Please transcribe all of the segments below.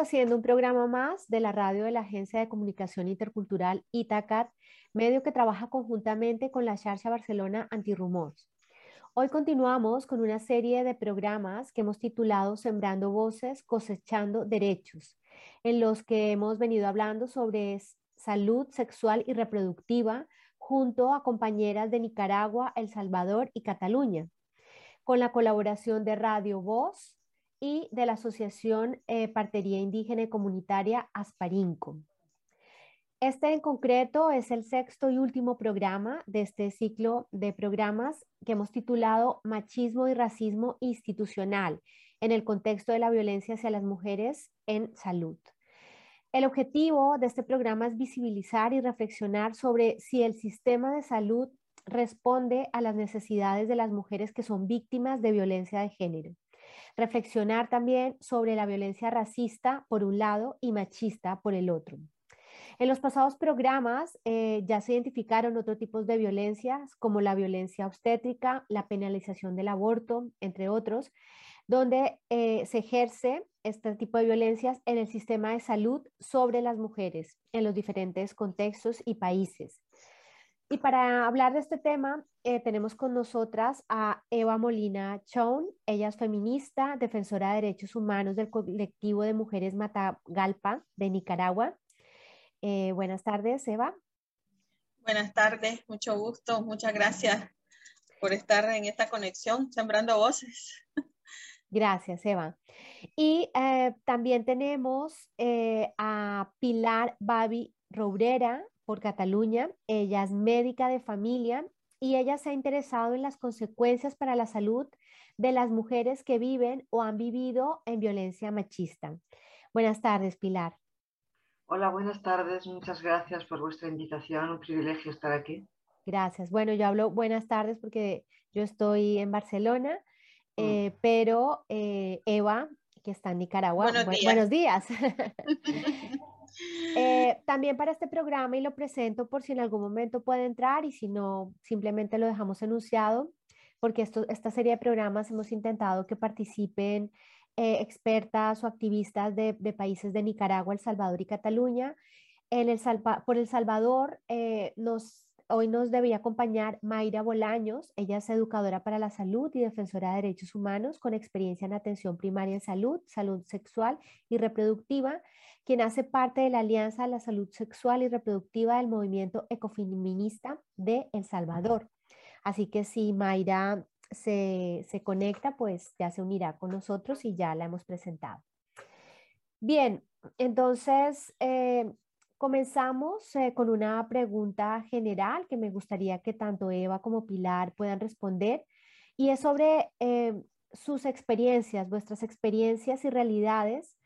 Haciendo un programa más de la radio de la Agencia de Comunicación Intercultural ITACAT, medio que trabaja conjuntamente con la Charcha Barcelona Antirrumors. Hoy continuamos con una serie de programas que hemos titulado Sembrando Voces, Cosechando Derechos, en los que hemos venido hablando sobre salud sexual y reproductiva junto a compañeras de Nicaragua, El Salvador y Cataluña, con la colaboración de Radio Voz, y de la Asociación eh, Partería Indígena y Comunitaria Asparinco. Este en concreto es el sexto y último programa de este ciclo de programas que hemos titulado Machismo y Racismo Institucional en el contexto de la violencia hacia las mujeres en salud. El objetivo de este programa es visibilizar y reflexionar sobre si el sistema de salud responde a las necesidades de las mujeres que son víctimas de violencia de género Reflexionar también sobre la violencia racista por un lado y machista por el otro. En los pasados programas eh, ya se identificaron otros tipos de violencias como la violencia obstétrica, la penalización del aborto, entre otros, donde eh, se ejerce este tipo de violencias en el sistema de salud sobre las mujeres en los diferentes contextos y países. Y para hablar de este tema, eh, tenemos con nosotras a Eva Molina Chown. Ella es feminista, defensora de derechos humanos del colectivo de mujeres Matagalpa de Nicaragua. Eh, buenas tardes, Eva. Buenas tardes, mucho gusto, muchas gracias por estar en esta conexión, sembrando voces. Gracias, Eva. Y eh, también tenemos a Pilar Babi Robrera por Cataluña. Ella es médica de familia y ella se ha interesado en las consecuencias para la salud de las mujeres que viven o han vivido en violencia machista. Buenas tardes, Pilar. Hola, buenas tardes. Muchas gracias por vuestra invitación. Un privilegio estar aquí. Gracias. Bueno, yo hablo buenas tardes porque yo estoy en Barcelona, mm. eh, pero eh, Eva, que está en Nicaragua, buenos días. Buenos días. Eh, también para este programa y lo presento por si en algún momento puede entrar y si no, simplemente lo dejamos enunciado, porque esta serie de programas hemos intentado que participen eh, expertas o activistas de, países de Nicaragua, El Salvador y Cataluña. En el por El Salvador eh, nos Hoy nos debía acompañar Mayra Bolaños. Ella es educadora para la salud y defensora de derechos humanos con experiencia en atención primaria en salud, salud sexual y reproductiva, quien hace parte de la Alianza de la Salud Sexual y Reproductiva del movimiento ecofeminista de El Salvador. Así que si Mayra se, conecta, pues ya se unirá con nosotros y ya la hemos presentado. Bien, entonces eh, Comenzamos eh, con una pregunta general que me gustaría que tanto Eva como Pilar puedan responder y es sobre eh, sus experiencias, vuestras experiencias y realidades,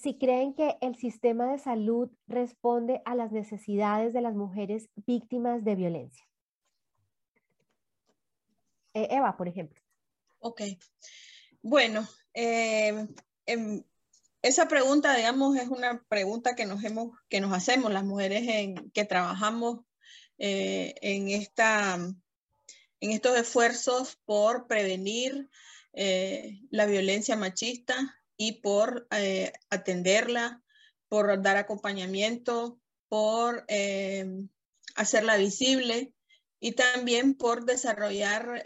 si creen que el sistema de salud responde a las necesidades de las mujeres víctimas de violencia. Eh, Eva, por ejemplo. Ok. Bueno, esa pregunta, digamos, es una pregunta que nos, hemos, que nos hacemos las mujeres en, que trabajamos eh, en, esta, en estos esfuerzos por prevenir eh, la violencia machista y por eh, atenderla, por dar acompañamiento, por hacerla visible y también por desarrollar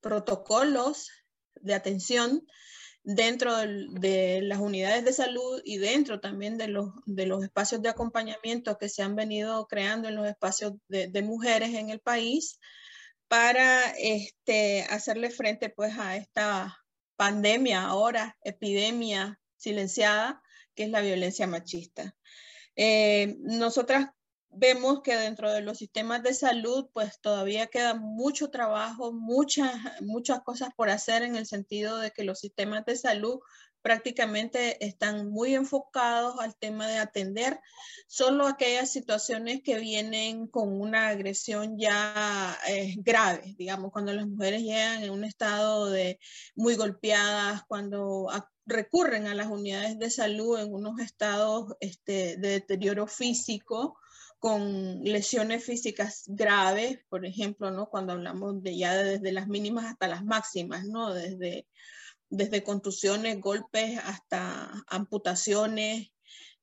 protocolos de atención dentro de las unidades de salud y dentro también de los, de los espacios de acompañamiento que se han venido creando en los espacios de, mujeres en el país para este, hacerle frente pues a esta pandemia ahora, epidemia silenciada, que es la violencia machista. Eh, nosotras vemos que dentro de los sistemas de salud, pues todavía queda mucho trabajo, muchas, muchas cosas por hacer en el sentido de que los sistemas de salud prácticamente están muy enfocados al tema de atender solo aquellas situaciones que vienen con una agresión ya eh, grave, digamos, cuando las mujeres llegan en un estado de muy golpeadas, cuando recurren a las unidades de salud en unos estados este, de deterioro físico con lesiones físicas graves, por ejemplo, ¿no? Cuando hablamos de ya desde las mínimas hasta las máximas, ¿no? Desde desde contusiones, golpes hasta amputaciones,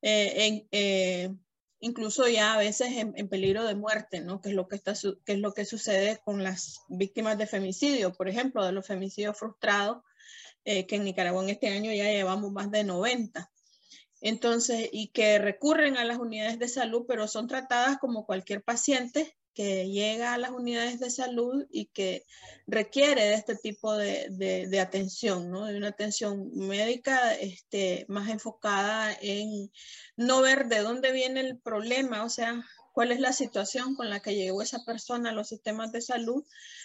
eh, eh, incluso ya a veces en, peligro de muerte, ¿no? Que es, lo que, está, que es lo que sucede con las víctimas de femicidio, por ejemplo, de los femicidios frustrados, que en Nicaragua en este año ya llevamos más de 90. Entonces, y que recurren a las unidades de salud, pero son tratadas como cualquier paciente que llega a las unidades de salud y que requiere de este tipo de, de, atención, ¿no? de una atención médica este, más enfocada en no ver de dónde viene el problema, o sea, cuál es la situación con la que llegó esa persona a los sistemas de salud,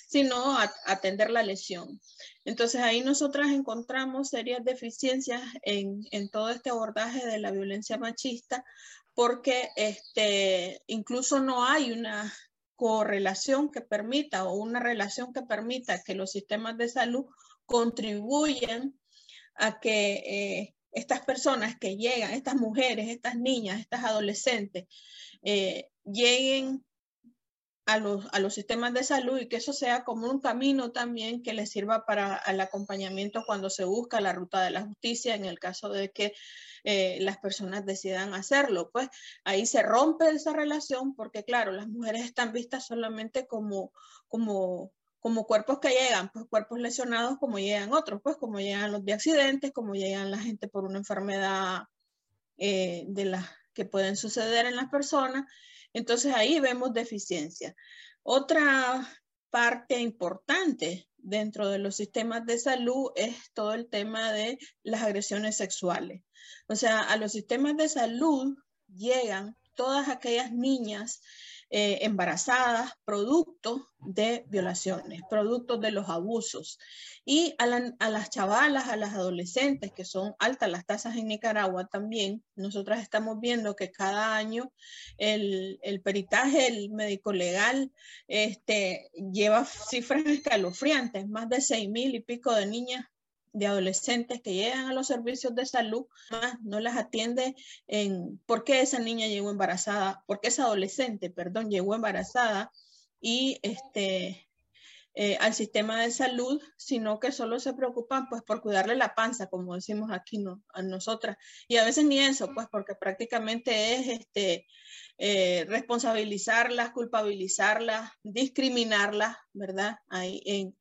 sino atender la lesión. Entonces ahí nosotras encontramos serias deficiencias en, en todo este abordaje de la violencia machista porque este, incluso no hay una correlación que permita o una relación que permita que los sistemas de salud contribuyan a que eh, estas personas que llegan, estas mujeres, estas niñas, estas adolescentes, eh, lleguen a los, a los sistemas de salud y que eso sea como un camino también que les sirva para el acompañamiento cuando se busca la ruta de la justicia en el caso de que eh, las personas decidan hacerlo. Pues ahí se rompe esa relación porque, claro, las mujeres están vistas solamente como, como, como cuerpos que llegan, pues cuerpos lesionados como llegan otros, pues como llegan los de accidentes, como llegan la gente por una enfermedad eh, de las que pueden suceder en las personas. Entonces ahí vemos deficiencia. Otra parte importante dentro de los sistemas de salud es todo el tema de las agresiones sexuales. O sea, a los sistemas de salud llegan todas aquellas niñas eh, embarazadas, producto de violaciones, productos de los abusos. Y a, las chavalas, a las adolescentes, que son altas las tasas en Nicaragua también, nosotras estamos viendo que cada año el, el peritaje, el médico legal, este, lleva cifras escalofriantes, más de seis mil y pico de niñas de adolescentes que llegan a los servicios de salud, no las atiende en por qué esa niña llegó embarazada, por qué esa adolescente, perdón, llegó embarazada y este, eh, al sistema de salud, sino que solo se preocupan pues por cuidarle la panza, como decimos aquí ¿no? a nosotras. Y a veces ni eso, pues porque prácticamente es este, eh, responsabilizarlas, culpabilizarlas, discriminarlas, ¿verdad? Ahí en,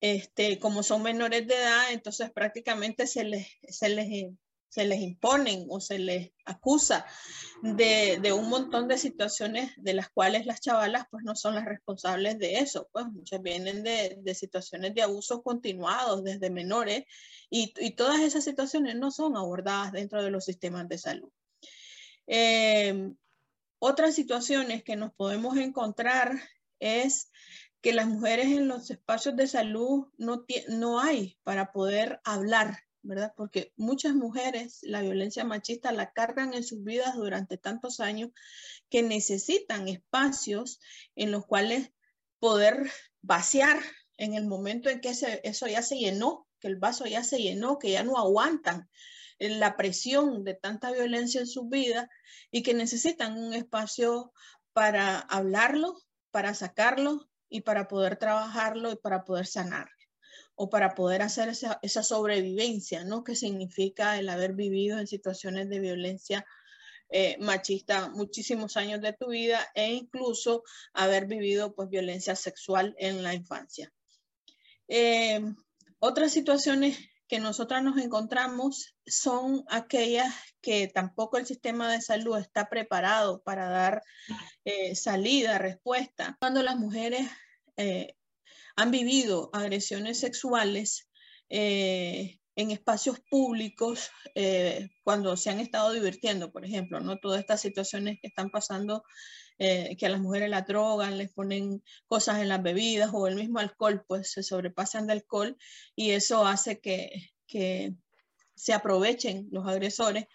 este, como son menores de edad, entonces prácticamente se les, se les, se les imponen o se les acusa de, de, un montón de situaciones de las cuales las chavalas pues no son las responsables de eso, pues muchas vienen de, de situaciones de abusos continuados desde menores y, y, todas esas situaciones no son abordadas dentro de los sistemas de salud. Eh, otras situaciones que nos podemos encontrar es que las mujeres en los espacios de salud no, no hay para poder hablar, ¿verdad? Porque muchas mujeres la violencia machista la cargan en sus vidas durante tantos años que necesitan espacios en los cuales poder vaciar en el momento en que eso ya se llenó, que el vaso ya se llenó, que ya no aguantan la presión de tanta violencia en sus vidas y que necesitan un espacio para hablarlo, para sacarlo, y para poder trabajarlo y para poder sanar o para poder hacer esa, esa sobrevivencia, ¿no? Que significa el haber vivido en situaciones de violencia eh, machista muchísimos años de tu vida e incluso haber vivido pues violencia sexual en la infancia. Eh, otras situaciones que nosotras nos encontramos son aquellas que tampoco el sistema de salud está preparado para dar eh, salida, respuesta. Cuando las mujeres eh, han vivido agresiones sexuales eh, en espacios públicos cuando se han estado divirtiendo, por ejemplo, ¿no? Todas estas situaciones que están pasando, que a las mujeres la drogan, les ponen cosas en las bebidas o el mismo alcohol, pues se sobrepasan de alcohol y eso hace que, que se aprovechen los agresores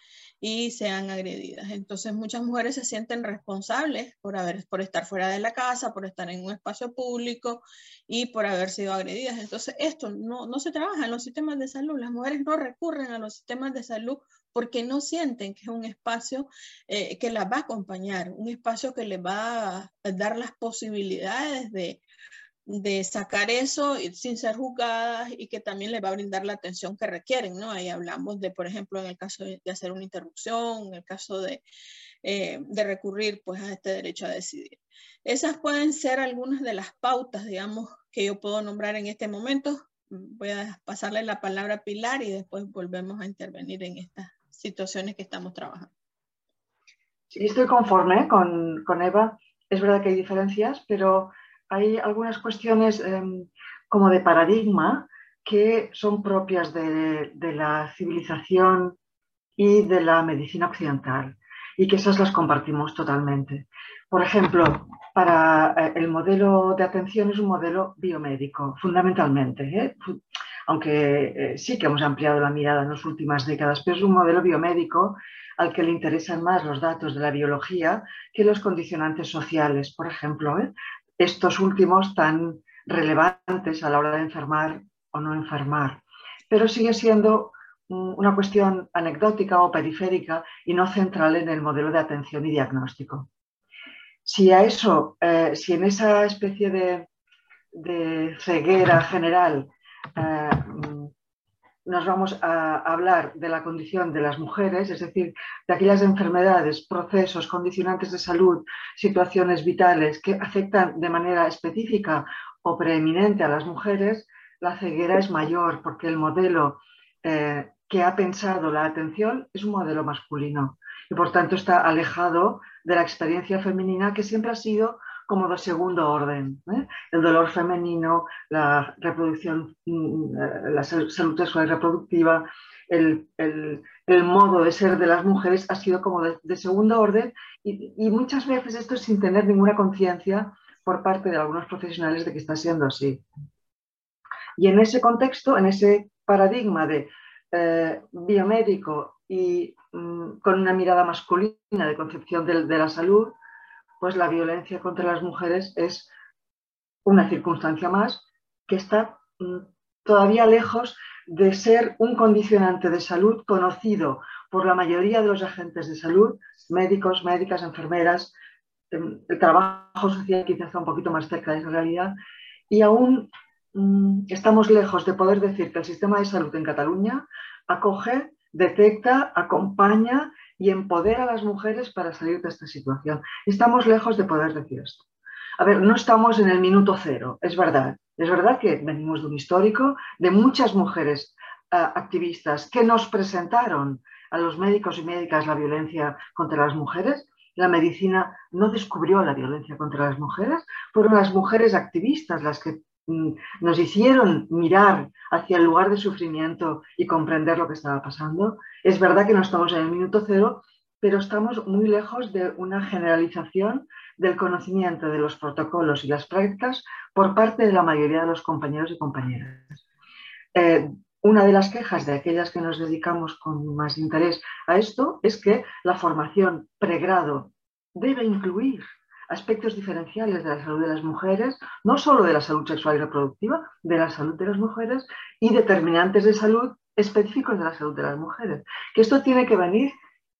y sean agredidas. Entonces muchas mujeres se sienten responsables por, haber, por estar fuera de la casa, por estar en un espacio público y por haber sido agredidas. Entonces esto no, no se trabaja en los sistemas de salud. Las mujeres no recurren a los sistemas de salud porque no sienten que es un espacio eh, que las va a acompañar, un espacio que les va a dar las posibilidades de de sacar eso sin ser juzgadas y que también les va a brindar la atención que requieren, ¿no? Ahí hablamos de, por ejemplo, en el caso de, hacer una interrupción, en el caso de, eh, de recurrir pues a este derecho a decidir. Esas pueden ser algunas de las pautas, digamos, que yo puedo nombrar en este momento. Voy a pasarle la palabra a Pilar y después volvemos a intervenir en estas situaciones que estamos trabajando. Sí, estoy conforme con, con Eva. Es verdad que hay diferencias, pero hay algunas cuestiones em, como de paradigma que son propias de, la civilización y de la medicina occidental y que esas las compartimos totalmente. Por ejemplo, para eh, el modelo de atención es un modelo biomédico, fundamentalmente, ¿eh? aunque eh, sí que hemos ampliado la mirada en las últimas décadas, pero es un modelo biomédico al que le interesan más los datos de la biología que los condicionantes sociales, por ejemplo, estos últimos tan relevantes a la hora de enfermar o no enfermar. Pero sigue siendo una cuestión anecdótica o periférica y no central en el modelo de atención y diagnóstico. Si a eso, eh, si en esa especie de, ceguera general eh, nos vamos a hablar de la condición de las mujeres, es decir, de aquellas enfermedades, procesos, condicionantes de salud, situaciones vitales que afectan de manera específica o preeminente a las mujeres, la ceguera es mayor porque el modelo eh, que ha pensado la atención es un modelo masculino y por tanto está alejado de la experiencia femenina que siempre ha sido como de segundo orden. ¿eh? El dolor femenino, la reproducción, mm, eh, la salud sexual y reproductiva, el, modo de ser de las mujeres ha sido como de, segundo orden y, muchas veces esto sin tener ninguna conciencia por parte de algunos profesionales de que está siendo así. Y en ese contexto, en ese paradigma de eh, biomédico y mm, con una mirada masculina de concepción de la salud, pues la violencia contra las mujeres es una circunstancia más que está mm, todavía lejos de ser un condicionante de salud conocido por la mayoría de los agentes de salud, médicos, médicas, enfermeras, em, el trabajo social quizás está un poquito más cerca de esa realidad y aún mm, estamos lejos de poder decir que el sistema de salud en Cataluña acoge, detecta, acompaña y empodera a las mujeres para salir de esta situación. Estamos lejos de poder decir esto. A ver, no estamos en el minuto cero, es verdad. Es verdad que venimos de un histórico de muchas mujeres eh, activistas que nos presentaron a los médicos y médicas la violencia contra las mujeres. La medicina no descubrió la violencia contra las mujeres, fueron las mujeres activistas las que nos hicieron mirar hacia el lugar de sufrimiento y comprender lo que estaba pasando. Es verdad que no estamos en el minuto cero, pero estamos muy lejos de una generalización del conocimiento de los protocolos y las prácticas por parte de la mayoría de los compañeros y compañeras. Eh, una de las quejas de aquellas que nos dedicamos con más interés a esto es que la formación pregrado debe incluir aspectos diferenciales de la salud de las mujeres, no solo de la salud sexual y reproductiva, de la salud de las mujeres y determinantes de salud específicos de la salud de las mujeres. Que esto tiene que venir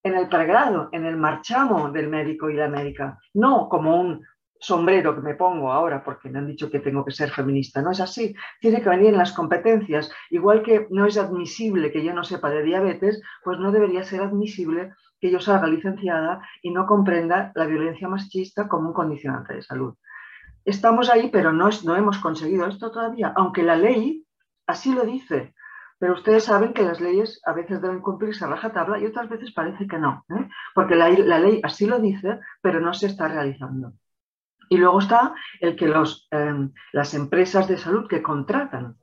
en el pregrado, en el marchamo del médico y la médica, no como un sombrero que me pongo ahora porque me han dicho que tengo que ser feminista. No es así. Tiene que venir en las competencias. Igual que no es admisible que yo no sepa de diabetes, pues no debería ser admisible que yo salga licenciada y no comprenda la violencia machista como un condicionante de salud. Estamos ahí, pero no, hemos conseguido esto todavía, aunque la ley así lo dice. Pero ustedes saben que las leyes a veces deben cumplirse a rajatabla y otras veces parece que no, ¿eh? porque la, ley así lo dice, pero no se está realizando. Y luego está el que los, em, las empresas de salud que contratan,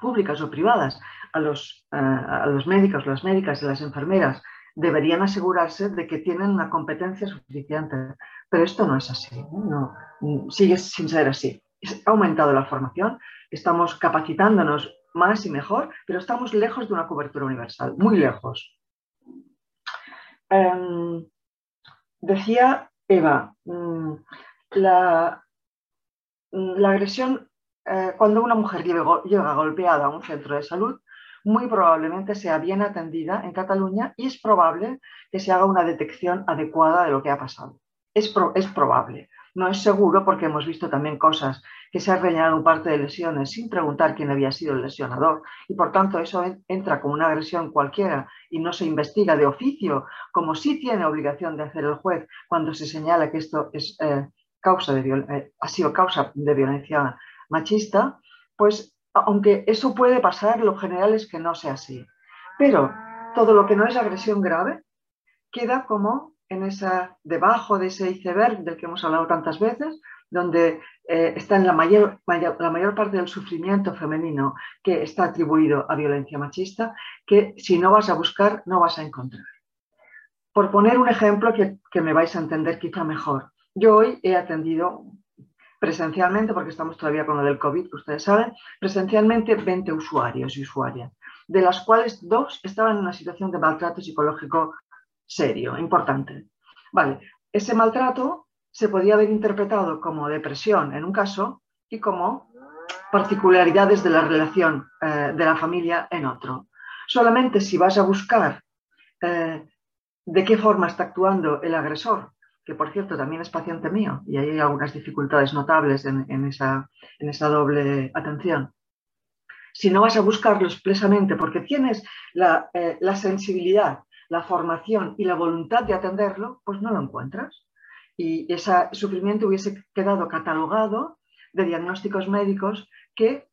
públicas o privadas, a los, eh, a los médicos, las médicas y las enfermeras, deberían asegurarse de que tienen una competencia suficiente. Pero esto no es así, no, sigue sin ser así. Ha aumentado la formación, estamos capacitándonos más y mejor, pero estamos lejos de una cobertura universal, muy lejos. Em, decía Eva, mm, la, la agresión, eh, cuando una mujer llega, golpeada a un centro de salud, muy probablemente sea bien atendida en Cataluña y es probable que se haga una detección adecuada de lo que ha pasado. Es, es probable. no es seguro porque hemos visto también cosas que se han rellenado un parte de lesiones sin preguntar quién había sido el lesionador y por tanto eso entra como una agresión cualquiera y no se investiga de oficio como sí tiene obligación de hacer el juez cuando se señala que esto es, eh, causa de, eh, ha sido causa de violencia machista, pues aunque eso puede pasar, lo general es que no sea así. Pero todo lo que no es agresión grave queda como en esa, debajo de ese iceberg del que hemos hablado tantas veces, donde eh, está la mayor, la mayor parte del sufrimiento femenino que está atribuido a violencia machista, que si no vas a buscar, no vas a encontrar. Por poner un ejemplo que, que me vais a entender quizá mejor. Yo hoy he atendido presencialmente, porque estamos todavía con lo del COVID, que ustedes saben, presencialmente 20 usuarios y usuarias, de las cuales dos estaban en una situación de maltrato psicológico serio, importante. Vale, ese maltrato se podía haber interpretado como depresión en un caso y como particularidades de la relación eh, de la familia en otro. Solamente si vas a buscar eh, de qué forma está actuando el agresor, que por cierto también es paciente mío y hay algunas dificultades notables en, esa, doble atención. Si no vas a buscarlo expresamente porque tienes la, eh, la sensibilidad, la formación y la voluntad de atenderlo, pues no lo encuentras y ese sufrimiento hubiese quedado catalogado de diagnósticos médicos que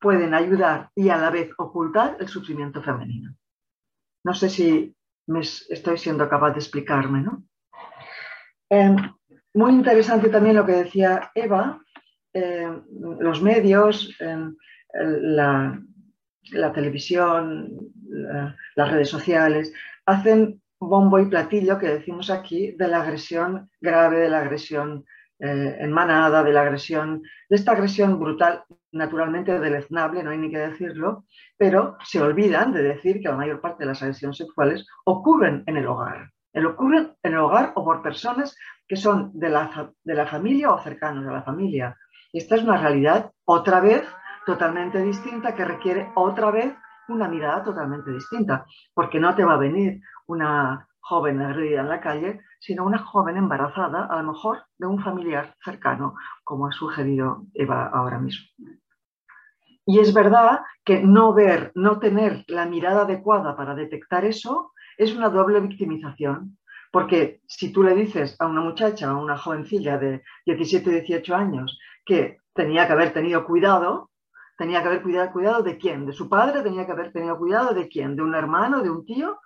pueden ayudar y a la vez ocultar el sufrimiento femenino. No sé si me estoy siendo capaz de explicarme, ¿no? Em, muy interesante también lo que decía Eva, em, los medios, em, la, televisión, las redes sociales, hacen bombo y platillo que decimos aquí de la agresión grave, de la agresión eh, en manada, de la agresión, de esta agresión brutal, naturalmente deleznable, no hay ni que decirlo, pero se olvidan de decir que la mayor parte de las agresiones sexuales ocurren en el hogar. Ocurren en el hogar o por personas que son de la, de la familia o cercanos a la familia. Esta es una realidad otra vez totalmente distinta que requiere otra vez una mirada totalmente distinta, porque no te va a venir una joven agredida en la calle, sino una joven embarazada, a lo mejor de un familiar cercano, como ha sugerido Eva ahora mismo. Y es verdad que no ver, no tener la mirada adecuada para detectar eso, es una doble victimización. Porque si tú le dices a una muchacha, a una jovencilla de 17, 18 años, que tenía que haber tenido cuidado, tenía que haber cuidado, cuidado de quién, de su padre, tenía que haber tenido cuidado de quién, de un hermano, de un tío,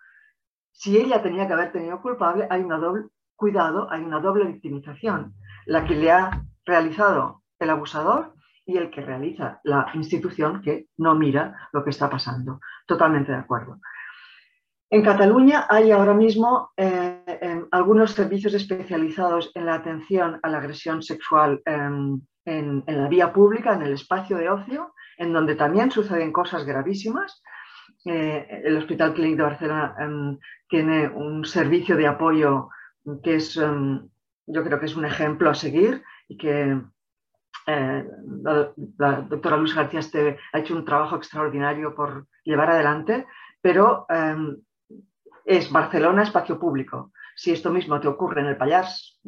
si ella tenía que haber tenido culpable, hay una doble, cuidado, hay una doble victimización, la que le ha realizado el abusador y el que realiza la institución que no mira lo que está pasando. Totalmente de acuerdo. En Cataluña hay ahora mismo eh, algunos servicios especializados en la atención a la agresión sexual en, en, la vía pública, en el espacio de ocio, en donde también suceden cosas gravísimas. Eh, el Hospital Clínic de Barcelona em, tiene un servicio de apoyo que es, em, yo creo que es un ejemplo a seguir y que eh, la, doctora Luz García Esteve ha hecho un trabajo extraordinario por llevar adelante, pero em, es Barcelona espacio público. Si esto mismo te ocurre en el Pallars,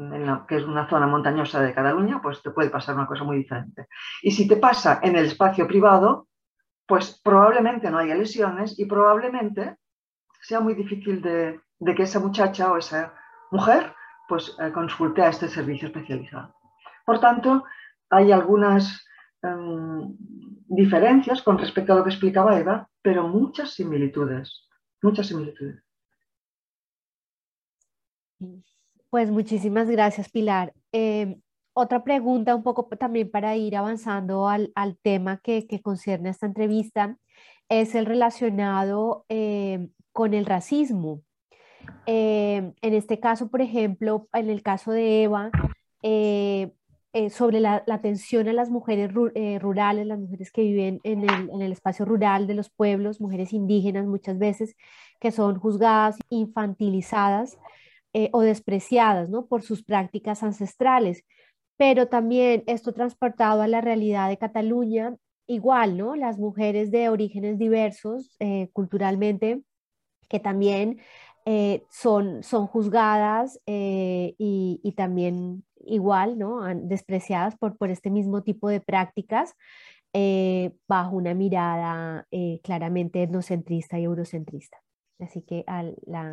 que es una zona montañosa de Cataluña, pues te puede pasar una cosa muy diferente. Y si te pasa en el espacio privado, pues probablemente no haya lesiones y probablemente sea muy difícil de, que esa muchacha o esa mujer pues eh, consulte a este servicio especializado. Por tanto, hay algunas em, diferencias con respecto a lo que explicaba Eva, pero muchas similitudes, muchas similitudes. Pues muchísimas gracias, Pilar. Em, otra pregunta, un poco también para ir avanzando al, tema que, que, concierne esta entrevista, es el relacionado em, con el racismo. Em, en este caso, por ejemplo, en el caso de Eva, eh, eh, sobre la, atención a las mujeres eh, rurales, las mujeres que viven en el, en el, espacio rural de los pueblos, mujeres indígenas muchas veces, que son juzgadas, infantilizadas o despreciadas ¿no? por sus prácticas ancestrales pero también esto transportado a la realidad de Cataluña, igual, ¿no? Las mujeres de orígenes diversos eh, culturalmente, que también eh, son, son juzgadas eh, y, también igual, ¿no? despreciadas por, por este mismo tipo de prácticas eh, bajo una mirada eh, claramente etnocentrista y eurocentrista. Así que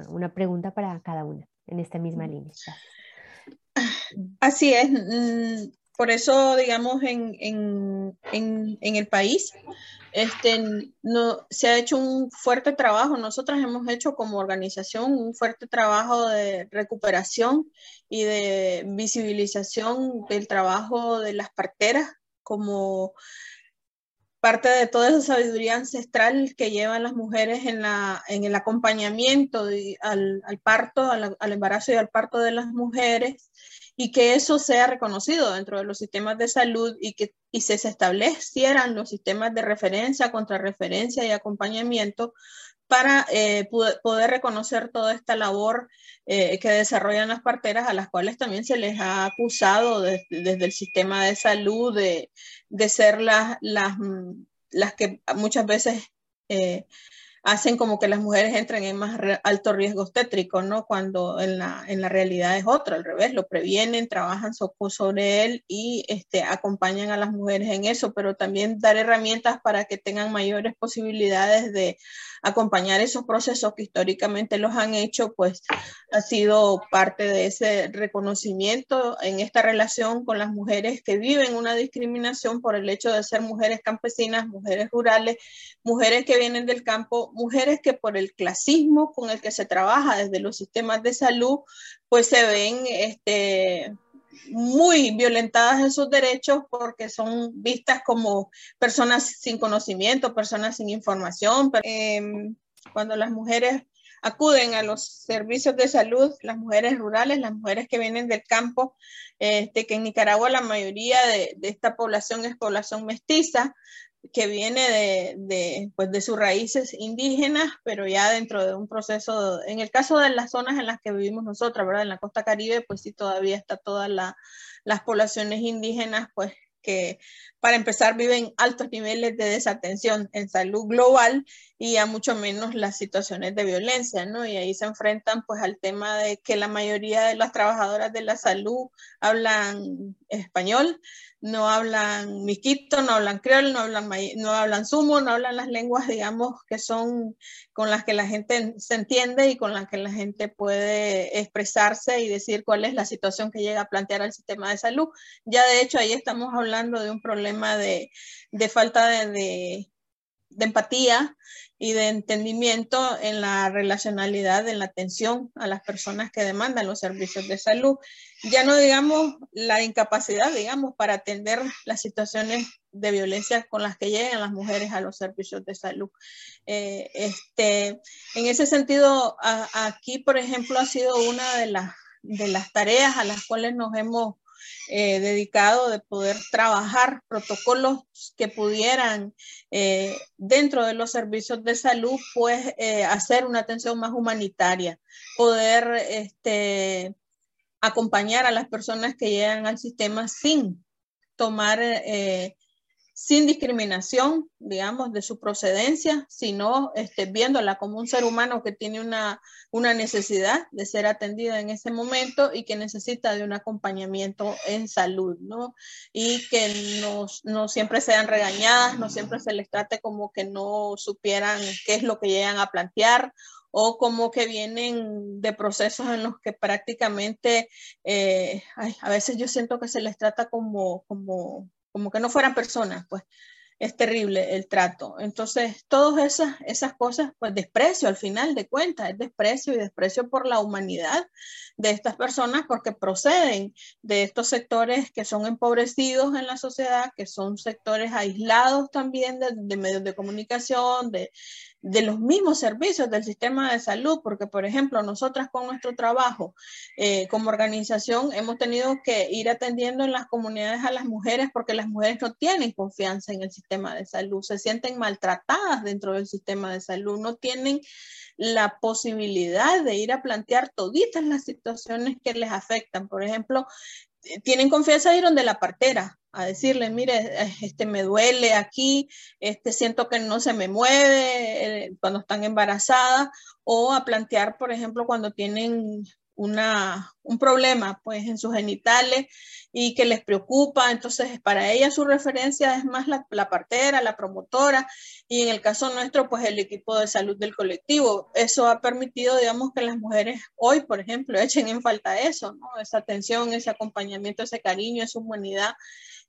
una pregunta para cada una en esta misma línea. Así es. Mm, por eso, digamos, en, el país este, no, se ha hecho un fuerte trabajo. Nosotras hemos hecho como organización un fuerte trabajo de recuperación y de visibilización del trabajo de las parteras como parte de toda esa sabiduría ancestral que llevan las mujeres en, la, en el acompañamiento al, parto, al, embarazo y al parto de las mujeres, y que eso sea reconocido dentro de los sistemas de salud y que y se, establecieran los sistemas de referencia, contrarreferencia y acompañamiento para eh, poder reconocer toda esta labor eh, que desarrollan las parteras, a las cuales también se les ha acusado desde el sistema de salud de, ser las, las, las, que muchas veces eh, hacen como que las mujeres entren en más alto riesgo obstétrico, ¿no? Cuando en la, en la realidad es otro, al revés, lo previenen, trabajan sobre él y este, acompañan a las mujeres en eso, pero también dar herramientas para que tengan mayores posibilidades de acompañar esos procesos que históricamente los han hecho, pues ha sido parte de ese reconocimiento en esta relación con las mujeres que viven una discriminación por el hecho de ser mujeres campesinas, mujeres rurales, mujeres que vienen del campo, mujeres que por el clasismo con el que se trabaja desde los sistemas de salud, pues se ven este, muy violentadas en sus derechos porque son vistas como personas sin conocimiento, personas sin información. Em, cuando las mujeres acuden a los servicios de salud, las mujeres rurales, las mujeres que vienen del campo, este, que en Nicaragua la mayoría de, de esta población es población mestiza, que viene de, de, pues de sus raíces indígenas, pero ya dentro de un proceso, en el caso de las zonas en las que vivimos nosotras, ¿verdad? En la costa caribe, pues sí, todavía está todas las poblaciones indígenas, pues que para empezar viven altos niveles de desatención en salud global y a mucho menos las situaciones de violencia, ¿no? Y ahí se enfrentan pues al tema de que la mayoría de las trabajadoras de la salud hablan español, no hablan miquito, no hablan creol, no hablan, no hablan sumo, no hablan las lenguas, digamos, que son con las que la gente se entiende y con las que la gente puede expresarse y decir cuál es la situación que llega a plantear al sistema de salud. Ya de hecho ahí estamos hablando de un problema de, falta de, de empatía y de entendimiento en la relacionalidad, en la atención a las personas que demandan los servicios de salud. Ya no digamos la incapacidad, digamos, para atender las situaciones de violencia con las que llegan las mujeres a los servicios de salud. Eh, este, en ese sentido, aquí, por ejemplo, ha sido una de las, de las tareas a las cuales nos hemos eh, dedicado de poder trabajar protocolos que pudieran eh, dentro de los servicios de salud, pues eh, hacer una atención más humanitaria, poder este, acompañar a las personas que llegan al sistema sin tomar sin discriminación, digamos, de su procedencia, sino este, viéndola como un ser humano que tiene una, una necesidad de ser atendida en ese momento y que necesita de un acompañamiento en salud, ¿no? Y que no, no siempre sean regañadas, no siempre se les trate como que no supieran qué es lo que llegan a plantear o como que vienen de procesos en los que prácticamente eh, a veces yo siento que se les trata como, como como que no fueran personas, pues es terrible el trato. Entonces, todas esas, esas cosas, pues desprecio al final de cuentas, es desprecio y desprecio por la humanidad de estas personas porque proceden de estos sectores que son empobrecidos en la sociedad, que son sectores aislados también de medios de comunicación, de, de los mismos servicios del sistema de salud, porque por ejemplo nosotras con nuestro trabajo eh, como organización hemos tenido que ir atendiendo en las comunidades a las mujeres porque las mujeres no tienen confianza en el sistema de salud, se sienten maltratadas dentro del sistema de salud, no tienen la posibilidad de ir a plantear toditas las situaciones que les afectan. Por ejemplo, tienen confianza de ir donde la partera, a decirle, mire, este me duele aquí, este siento que no se me mueve eh, cuando están embarazadas, o a plantear, por ejemplo, cuando tienen una, un problema pues en sus genitales y que les preocupa, entonces para ella su referencia es más la, la, partera, la promotora y en el caso nuestro pues el equipo de salud del colectivo. Eso ha permitido digamos que las mujeres hoy por ejemplo echen en falta eso, ¿no? esa atención, ese acompañamiento, ese cariño, esa humanidad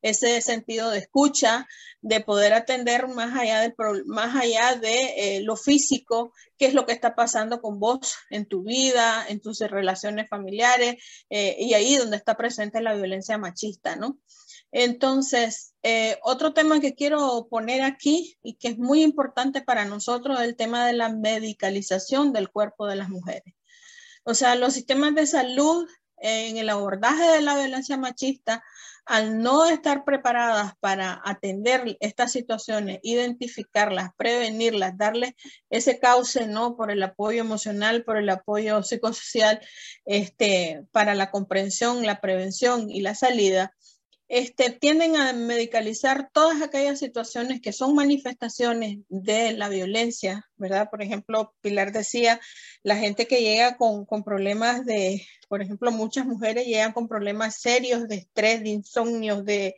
ese sentido de escucha, de poder atender más allá, del, más allá de eh, lo físico, qué es lo que está pasando con vos en tu vida, en tus relaciones familiares, eh, y ahí donde está presente la violencia machista, ¿no? Entonces, eh, otro tema que quiero poner aquí y que es muy importante para nosotros es el tema de la medicalización del cuerpo de las mujeres. O sea, los sistemas de salud en el abordaje de la violencia machista al no estar preparadas para atender estas situaciones, identificarlas, prevenirlas, darle ese cauce, ¿no? Por el apoyo emocional, por el apoyo psicosocial, este, para la comprensión, la prevención y la salida, este, tienden a medicalizar todas aquellas situaciones que son manifestaciones de la violencia, ¿verdad? Por ejemplo, Pilar decía, la gente que llega con, con, problemas de, por ejemplo, muchas mujeres llegan con problemas serios de estrés, de insomnio, de,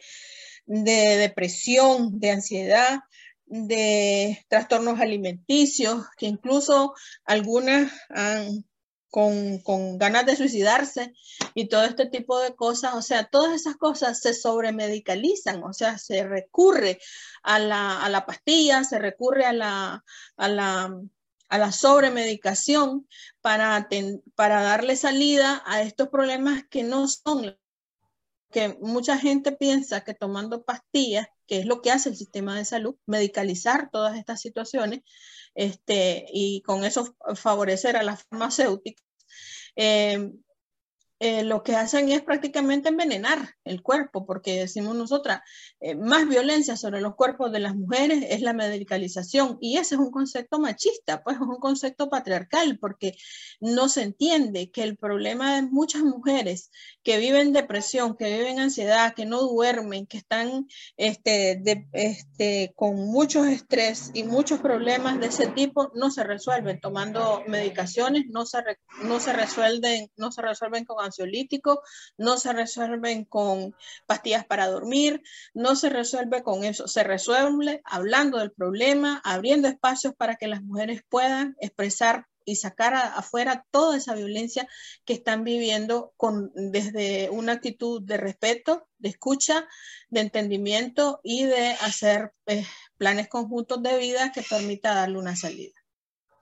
de depresión, de ansiedad, de trastornos alimenticios, que incluso algunas han con, ganas de suicidarse y todo este tipo de cosas. O sea, todas esas cosas se sobremedicalizan, o sea, se recurre a la, pastilla, se recurre a la, a la, a la sobremedicación para, para darle salida a estos problemas que no son que mucha gente piensa que tomando pastillas, que es lo que hace el sistema de salud, medicalizar todas estas situaciones, este, y con eso favorecer a las farmacéuticas. Eh, eh, lo que hacen es prácticamente envenenar el cuerpo, porque decimos nosotras, eh, más violencia sobre los cuerpos de las mujeres es la medicalización, y ese es un concepto machista, pues es un concepto patriarcal, porque no se entiende que el problema de muchas mujeres que viven depresión, que viven ansiedad, que no duermen, que están este, este, con muchos estrés y muchos problemas de ese tipo, no se resuelven tomando medicaciones, no se, no se resuelven, no se resuelven con no se resuelven con pastillas para dormir, no se resuelve con eso, se resuelve hablando del problema, abriendo espacios para que las mujeres puedan expresar y sacar afuera toda esa violencia que están viviendo con, desde una actitud de respeto, de escucha, de entendimiento y de hacer eh, planes conjuntos de vida que permita darle una salida.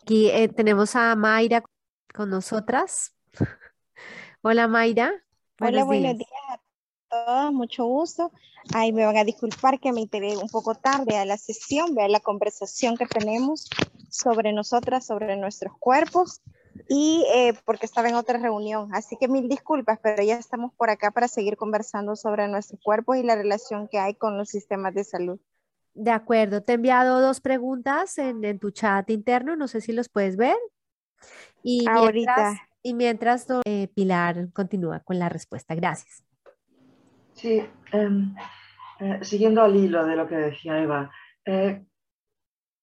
Aquí eh, tenemos a Mayra con nosotras. Hola Mayra. Hola, buenos días a todos, mucho gusto. Ay, me van a disculpar que me enteré un poco tarde a la sesión, vea la conversación que tenemos sobre nosotras, sobre nuestros cuerpos y eh, porque estaba en otra reunión. Así que mil disculpas, pero ya estamos por acá para seguir conversando sobre nuestros cuerpos y la relación que hay con los sistemas de salud. De acuerdo, te he enviado dos preguntas en, tu chat interno, no sé si los puedes ver. Y Ahorita. Y mientras eh, Pilar continúa con la respuesta. Gracias. Sí, em, eh, siguiendo al hilo de lo que decía Eva, eh,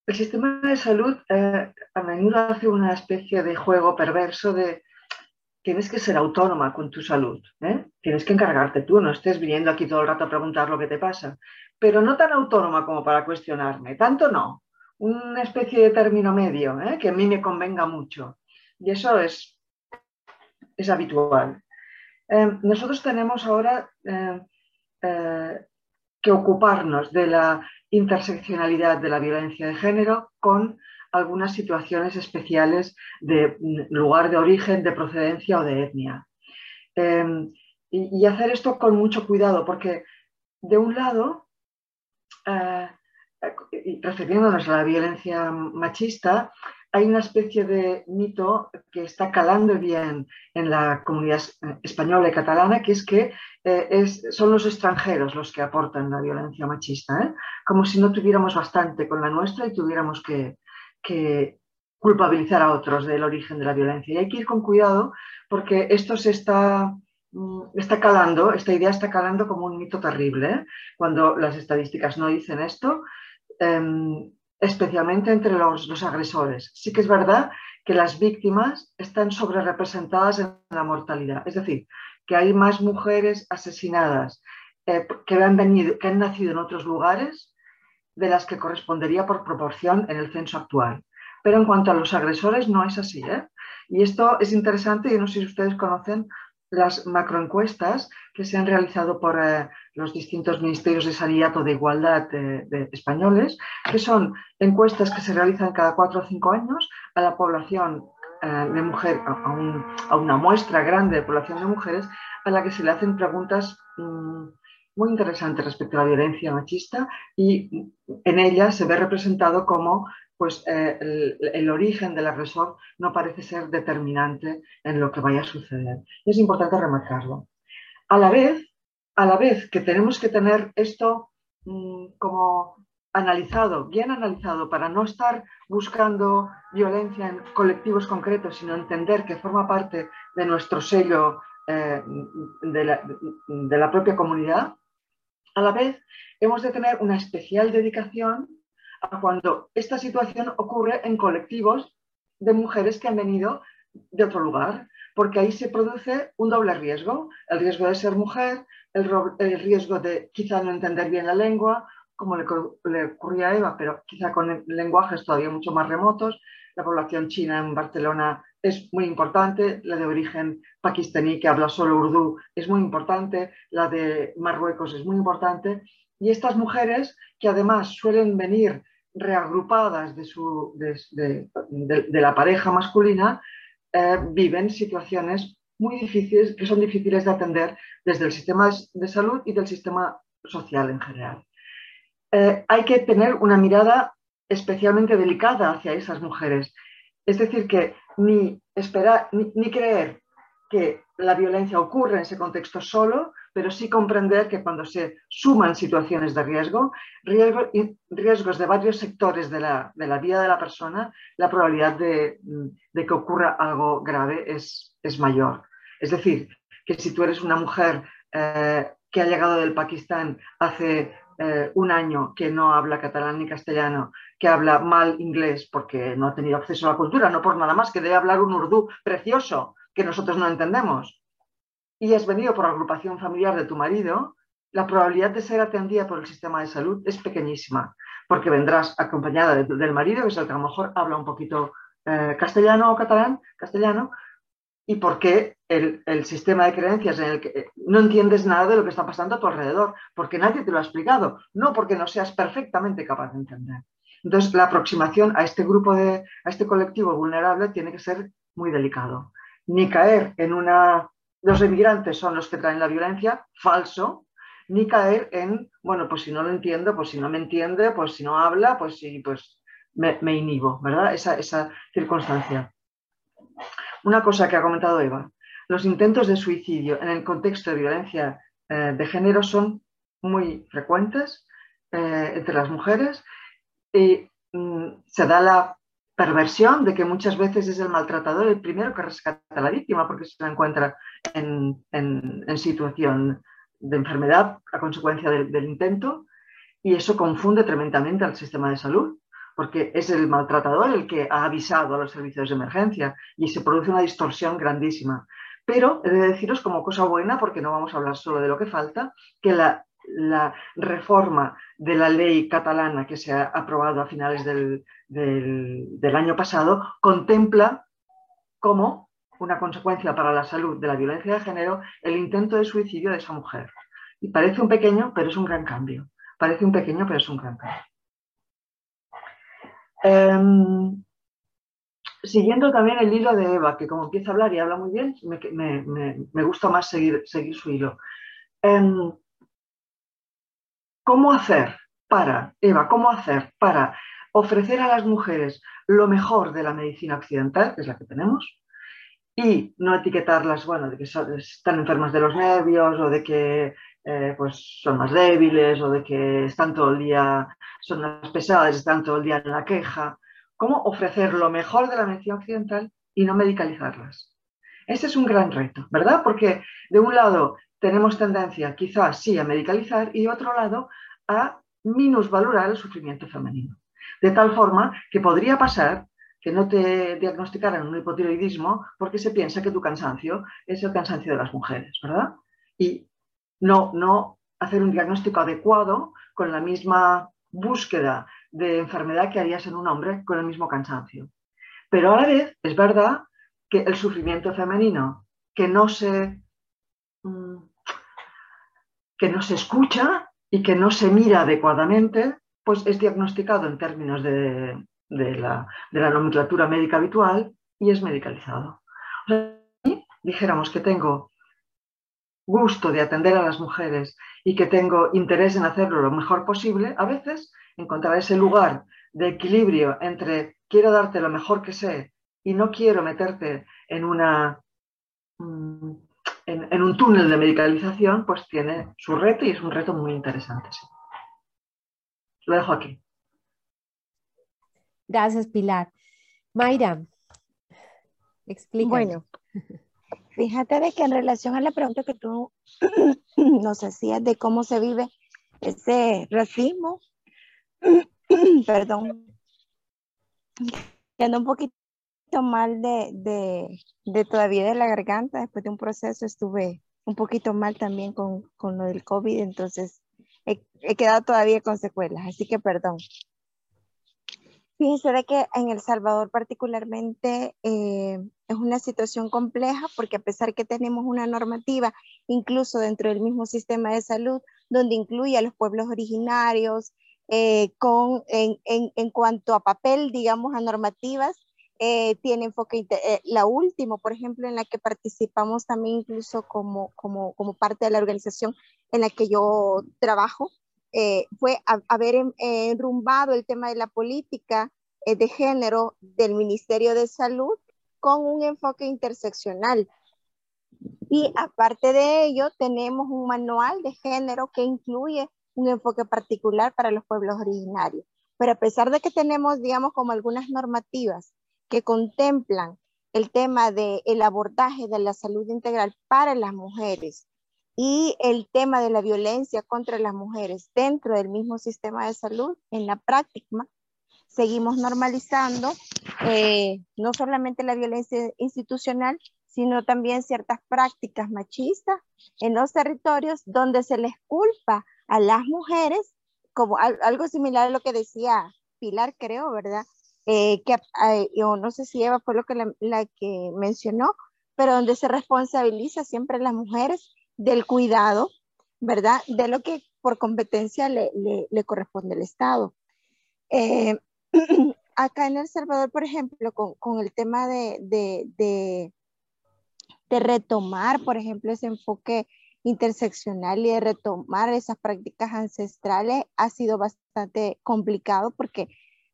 el sistema de salud a menudo hace una especie de juego perverso de tienes que ser autónoma con tu salud, tienes que encargarte tú, no estés viniendo aquí todo el rato a preguntar lo que te pasa, pero no tan autónoma como para cuestionarme, tanto no, una especie de término medio que a mí me convenga mucho. Y eso es es habitual. Eh, nosotros tenemos ahora eh, eh, que ocuparnos de la interseccionalidad de la violencia de género con algunas situaciones especiales de lugar de origen, de procedencia o de etnia. Y, y, hacer esto con mucho cuidado, porque de un lado, refiriéndonos a la violencia machista, hay una especie de mito que está calando bien en la comunidad española y catalana, que es que eh, son los extranjeros los que aportan la violencia machista, ¿eh? como si no tuviéramos bastante con la nuestra y tuviéramos que, culpabilizar a otros del origen de la violencia. Y hay que ir con cuidado porque esto se está, mm, está calando, esta idea está calando como un mito terrible. ¿eh? Cuando las estadísticas no dicen esto, em, especialmente entre los, agresores. Sí que es verdad que las víctimas están sobre representadas en la mortalidad. Es decir, que hay más mujeres asesinadas eh, que, han venido, que han nacido en otros lugares de las que correspondería por proporción en el censo actual. Pero en cuanto a los agresores, no es así. ¿eh? Y esto es interesante, y no sé si ustedes conocen las macroencuestas que se han realizado por eh, los distintos ministerios de sanidad de igualdad de, españoles, que son encuestas que se realizan cada cuatro o cinco años a la población eh, de mujer, a, una muestra grande de población de mujeres, a la que se le hacen preguntas mm, muy interesantes respecto a la violencia machista y en ella se ve representado como pues eh, el, origen del agresor no parece ser determinante en lo que vaya a suceder. es importante remarcarlo. A la vez, a la vez que tenemos que tener esto mm, como analizado, bien analizado, para no estar buscando violencia en colectivos concretos, sino entender que forma parte de nuestro sello eh, de la propia comunidad, a la vez hemos de tener una especial dedicación a cuando esta situación ocurre en colectivos de mujeres que han venido de otro lugar, porque ahí se produce un doble riesgo, el riesgo de ser mujer, el, riesgo de quizá no entender bien la lengua, como le, le, ocurría a Eva, pero quizá con lenguajes todavía mucho más remotos. La población china en Barcelona es muy importante, la de origen pakistaní que habla solo urdu es muy importante, la de Marruecos es muy importante, y estas mujeres, que además suelen venir reagrupadas de, su, de, la pareja masculina, eh, viven situaciones muy difíciles, que son difíciles de atender desde el sistema de salud y del sistema social en general. Eh, hay que tener una mirada especialmente delicada hacia esas mujeres. Es decir, que ni, esperar, ni creer que la violencia ocurre en ese contexto solo, pero sí comprender que cuando se suman situaciones de riesgo, riesgos de varios sectores de la, vida de la persona, la probabilidad de, que ocurra algo grave es, mayor. Es decir, que si tú eres una mujer eh, que ha llegado del Pakistán hace eh, un año que no habla catalán ni castellano, que habla mal inglés porque no ha tenido acceso a la cultura, no por nada más, que debe hablar un urdu precioso que nosotros no entendemos, y has venido por agrupación familiar de tu marido, la probabilidad de ser atendida por el sistema de salud es pequeñísima, porque vendrás acompañada del marido, que es el que a lo mejor habla un poquito eh, castellano o catalán, castellano, y porque el, el, sistema de creencias en el que eh, no entiendes nada de lo que está pasando a tu alrededor, porque nadie te lo ha explicado, no porque no seas perfectamente capaz de entender. Entonces, la aproximación a este grupo, de, a este colectivo vulnerable tiene que ser muy delicado. Ni caer en una los emigrantes son los que traen la violencia, falso, ni caer en, bueno, pues si no lo entiendo, pues si no me entiende, pues si no habla, pues sí, pues me, inhibo, ¿verdad? Esa, esa circunstancia. Una cosa que ha comentado Eva, los intentos de suicidio en el contexto de violencia eh, de género son muy frecuentes eh, entre las mujeres y mm, se da la perversión de que muchas veces es el maltratador el primero que rescata a la víctima porque se la encuentra en, situación de enfermedad a consecuencia del, intento y eso confunde tremendamente al sistema de salud porque es el maltratador el que ha avisado a los servicios de emergencia y se produce una distorsión grandísima. Pero he de deciros como cosa buena, porque no vamos a hablar solo de lo que falta, que la reforma de la ley catalana que se ha aprobado a finales del, año pasado contempla como una consecuencia para la salud de la violencia de género el intento de suicidio de esa mujer. Y parece un pequeño, pero es un gran cambio. Parece un pequeño, pero es un gran cambio. Em, siguiendo también el hilo de Eva, que como empieza a hablar y habla muy bien, me, gusta más seguir, seguir su hilo. Em, ¿Cómo hacer para, Eva, cómo hacer para ofrecer a las mujeres lo mejor de la medicina occidental, que es la que tenemos, y no etiquetarlas, bueno, de que están enfermas de los nervios o de que eh, pues son más débiles o de que están todo el día, son más pesadas, están todo el día en la queja. ¿Cómo ofrecer lo mejor de la medicina occidental y no medicalizarlas? Ese es un gran reto, ¿verdad? Porque de un lado tenemos tendencia quizás sí a medicalizar y de otro lado a minusvalorar el sufrimiento femenino. De tal forma que podría pasar que no te diagnosticaran un hipotiroidismo porque se piensa que tu cansancio es el cansancio de las mujeres, ¿verdad? Y no, no hacer un diagnóstico adecuado con la misma búsqueda de enfermedad que harías en un hombre con el mismo cansancio. Pero a la vez es verdad que el sufrimiento femenino que no se, mm, que no se escucha y que no se mira adecuadamente, pues es diagnosticado en términos de, la, nomenclatura médica habitual y es medicalizado. dijéramos que tengo gusto de atender a las mujeres y que tengo interés en hacerlo lo mejor posible, a veces encontrar ese lugar de equilibrio entre quiero darte lo mejor que sé y no quiero meterte en, una, mm, en, un túnel de medicalización, pues tiene su reto y es un reto muy interesante. Lo dejo aquí. Gracias, Pilar. Mayra, explica. Bueno, fíjate de que en relación a la pregunta que tú nos hacías de cómo se vive ese racismo, perdón, ando un poquito mal de, todavía de la garganta, después de un proceso estuve un poquito mal también con, con lo del COVID, entonces he, quedado todavía con secuelas, así que perdón. Fíjense de que en El Salvador particularmente eh, es una situación compleja porque a pesar que tenemos una normativa, incluso dentro del mismo sistema de salud, donde incluye a los pueblos originarios, eh, con, en, en, en, cuanto a papel, digamos, a normativas, eh, tiene enfoque, eh, la última, por ejemplo, en la que participamos también incluso como, como, como parte de la organización en la que yo trabajo, fue haber enrumbado el tema de la política de género del Ministerio de Salud con un enfoque interseccional. Y aparte de ello, tenemos un manual de género que incluye un enfoque particular para los pueblos originarios. Pero a pesar de que tenemos, digamos, como algunas normativas que contemplan el tema del el abordaje de la salud integral para las mujeres y el tema de la violencia contra las mujeres dentro del mismo sistema de salud, en la práctica seguimos normalizando eh, no solamente la violencia institucional, sino también ciertas prácticas machistas en los territorios donde se les culpa a las mujeres, como algo similar a lo que decía Pilar, creo, ¿verdad? Eh, que yo no sé si Eva fue lo que la, que mencionó, pero donde se responsabiliza siempre a las mujeres del cuidado, ¿verdad? De lo que por competencia le, le, corresponde al Estado. Eh, acá en El Salvador, por ejemplo, con, con el tema de, de, de, de, retomar, por ejemplo, ese enfoque interseccional y de retomar esas prácticas ancestrales ha sido bastante complicado porque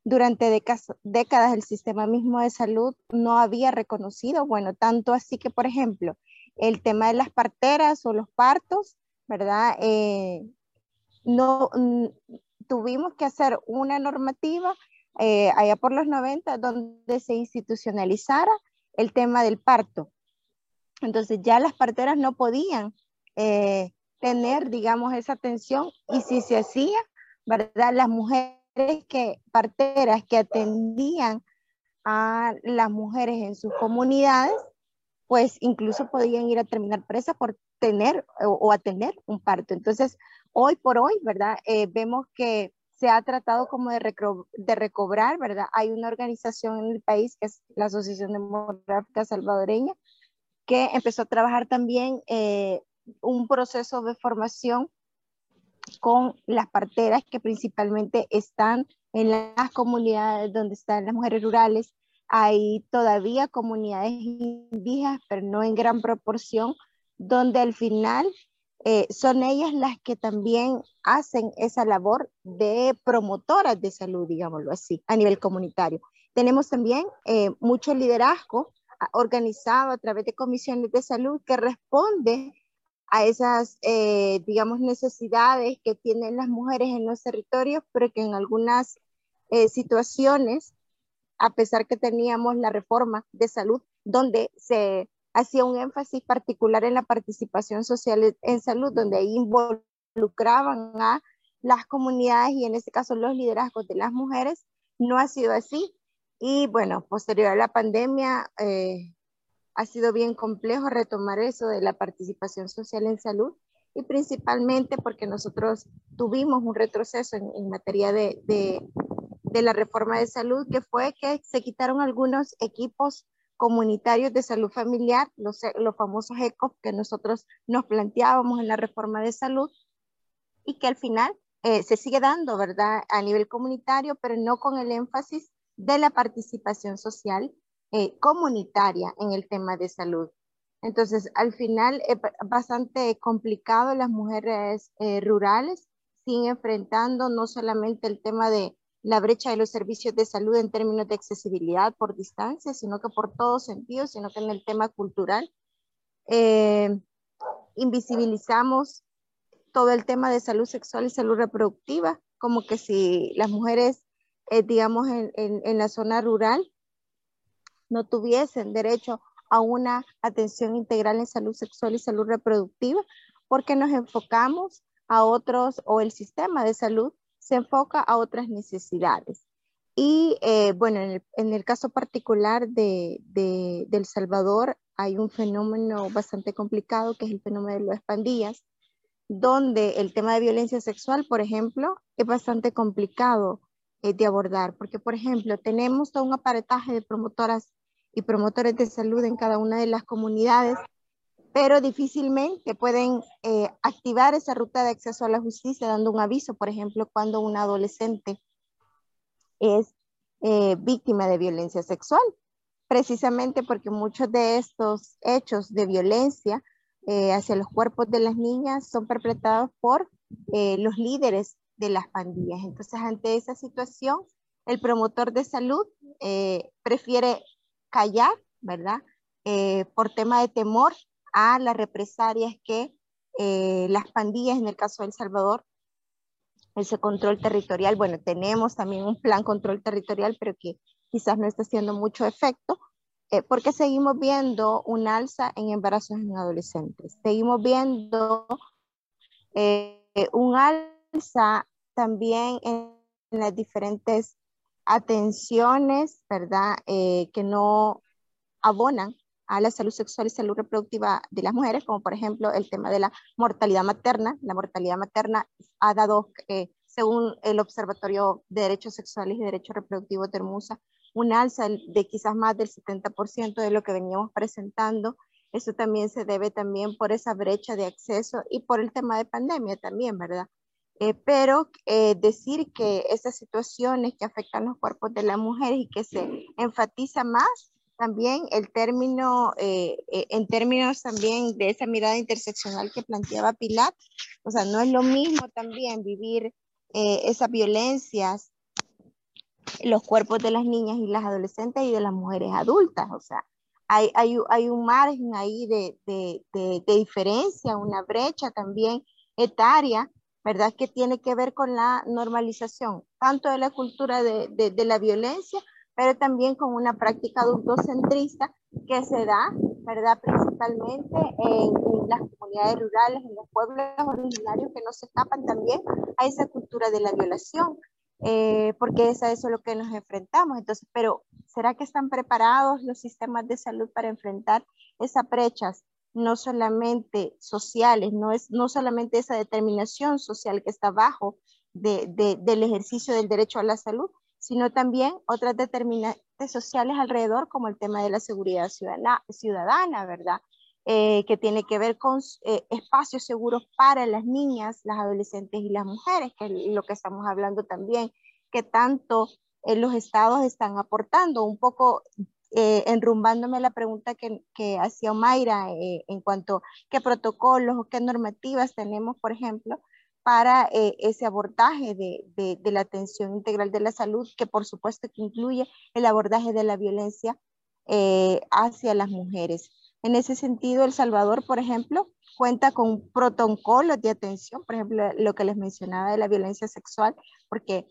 durante décadas, el sistema mismo de salud no había reconocido, bueno, tanto así que, por ejemplo, el tema de las parteras o los partos, ¿verdad? Eh, no mm, tuvimos que hacer una normativa eh, allá por los 90 donde se institucionalizara el tema del parto. Entonces ya las parteras no podían eh, tener, digamos, esa atención y si se hacía, ¿verdad? Las mujeres que, parteras que atendían a las mujeres en sus comunidades, pues incluso podían ir a terminar presa por tener o, a tener un parto. Entonces, hoy por hoy, ¿verdad? Eh, vemos que se ha tratado como de, de, recobrar, ¿verdad? Hay una organización en el país que es la Asociación Demográfica Salvadoreña, que empezó a trabajar también eh, un proceso de formación con las parteras que principalmente están en las comunidades donde están las mujeres rurales. Hay todavía comunidades indígenas, pero no en gran proporción, donde al final eh, son ellas las que también hacen esa labor de promotoras de salud, digámoslo así, a nivel comunitario. Tenemos también eh, mucho liderazgo organizado a través de comisiones de salud que responde a esas, eh, digamos, necesidades que tienen las mujeres en los territorios, pero que en algunas eh, situaciones, a pesar que teníamos la reforma de salud, donde se hacía un énfasis particular en la participación social en salud, donde involucraban a las comunidades y en este caso los liderazgos de las mujeres, no ha sido así. Y bueno, posterior a la pandemia, eh, ha sido bien complejo retomar eso de la participación social en salud y principalmente porque nosotros tuvimos un retroceso en, materia de, la reforma de salud, que fue que se quitaron algunos equipos comunitarios de salud familiar, los, los famosos ECOF que nosotros nos planteábamos en la reforma de salud y que al final eh, se sigue dando, ¿verdad? A nivel comunitario, pero no con el énfasis de la participación social eh, comunitaria en el tema de salud. Entonces, al final es bastante complicado las mujeres eh, rurales siguen enfrentando no solamente el tema de la brecha de los servicios de salud en términos de accesibilidad por distancia, sino que por todos sentidos, sino que en el tema cultural. invisibilizamos todo el tema de salud sexual y salud reproductiva, como que si las mujeres, eh, digamos, en, en, la zona rural no tuviesen derecho a una atención integral en salud sexual y salud reproductiva, porque nos enfocamos a otros, o el sistema de salud se enfoca a otras necesidades. Y eh, bueno, en el, caso particular de, de, de, El Salvador, hay un fenómeno bastante complicado que es el fenómeno de las pandillas, donde el tema de violencia sexual, por ejemplo, es bastante complicado eh, de abordar, porque, por ejemplo, tenemos todo un aparataje de promotoras y promotores de salud en cada una de las comunidades, pero difícilmente pueden eh, activar esa ruta de acceso a la justicia dando un aviso, por ejemplo, cuando un adolescente es eh, víctima de violencia sexual, precisamente porque muchos de estos hechos de violencia eh, hacia los cuerpos de las niñas son perpetrados por eh, los líderes de las pandillas. Entonces, ante esa situación, el promotor de salud eh, prefiere callar, ¿verdad? por tema de temor a las represalias que las pandillas, en el caso de El Salvador, ese control territorial, bueno, tenemos también un plan control territorial, pero que quizás no está haciendo mucho efecto, eh, porque seguimos viendo un alza en embarazos en adolescentes. Seguimos viendo eh, un alza también en, las diferentes atenciones, ¿verdad? Eh, que no abonan a la salud sexual y salud reproductiva de las mujeres, como por ejemplo el tema de la mortalidad materna. La mortalidad materna ha dado, según el Observatorio de Derechos Sexuales y Derechos Reproductivos de Hermosa, un alza de quizás más del 70% de lo que veníamos presentando. Eso también se debe también por esa brecha de acceso y por el tema de pandemia también, ¿verdad? Eh, pero eh, decir que esas situaciones que afectan los cuerpos de las mujeres y que se enfatiza más también el término, eh, en términos también de esa mirada interseccional que planteaba Pilar, o sea, no es lo mismo también vivir esas violencias los cuerpos de las niñas y las adolescentes y de las mujeres adultas. O sea, hay, hay, hay un margen ahí de, de, de, diferencia, una brecha también etaria, ¿verdad? Que tiene que ver con la normalización, tanto de la cultura de, de la violencia, pero también con una práctica adultocentrista que se da, ¿verdad? Principalmente en, en, las comunidades rurales, en los pueblos originarios que no se escapan también a esa cultura de la violación. Eh, porque es a eso lo que nos enfrentamos. Entonces, pero ¿será que están preparados los sistemas de salud para enfrentar esas brechas? no solamente sociales, no es no solamente esa determinación social que está abajo de, del ejercicio del derecho a la salud, sino también otras determinantes sociales alrededor, como el tema de la seguridad ciudadana, ciudadana ¿verdad? Eh, que tiene que ver con eh, espacios seguros para las niñas, las adolescentes y las mujeres, que es lo que estamos hablando también, que tanto eh, los estados están aportando. Un poco enrumbándome la pregunta que, que hacía Omaira en cuanto a qué protocolos o qué normativas tenemos, por ejemplo, para ese abordaje de, de, la atención integral de la salud, que por supuesto que incluye el abordaje de la violencia hacia las mujeres. En ese sentido, El Salvador, por ejemplo, cuenta con protocolos de atención, por ejemplo, lo que les mencionaba de la violencia sexual, porque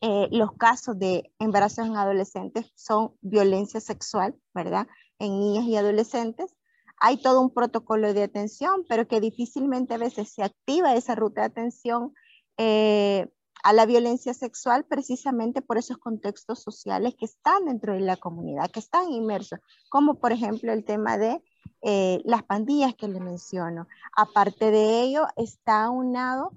eh, los casos de embarazos en adolescentes son violencia sexual, ¿verdad? En niñas y adolescentes. Hay todo un protocolo de atención, pero que difícilmente a veces se activa esa ruta de atención eh, a la violencia sexual precisamente por esos contextos sociales que están dentro de la comunidad, que están inmersos, como por ejemplo el tema de eh, las pandillas que le menciono. Aparte de ello, está unado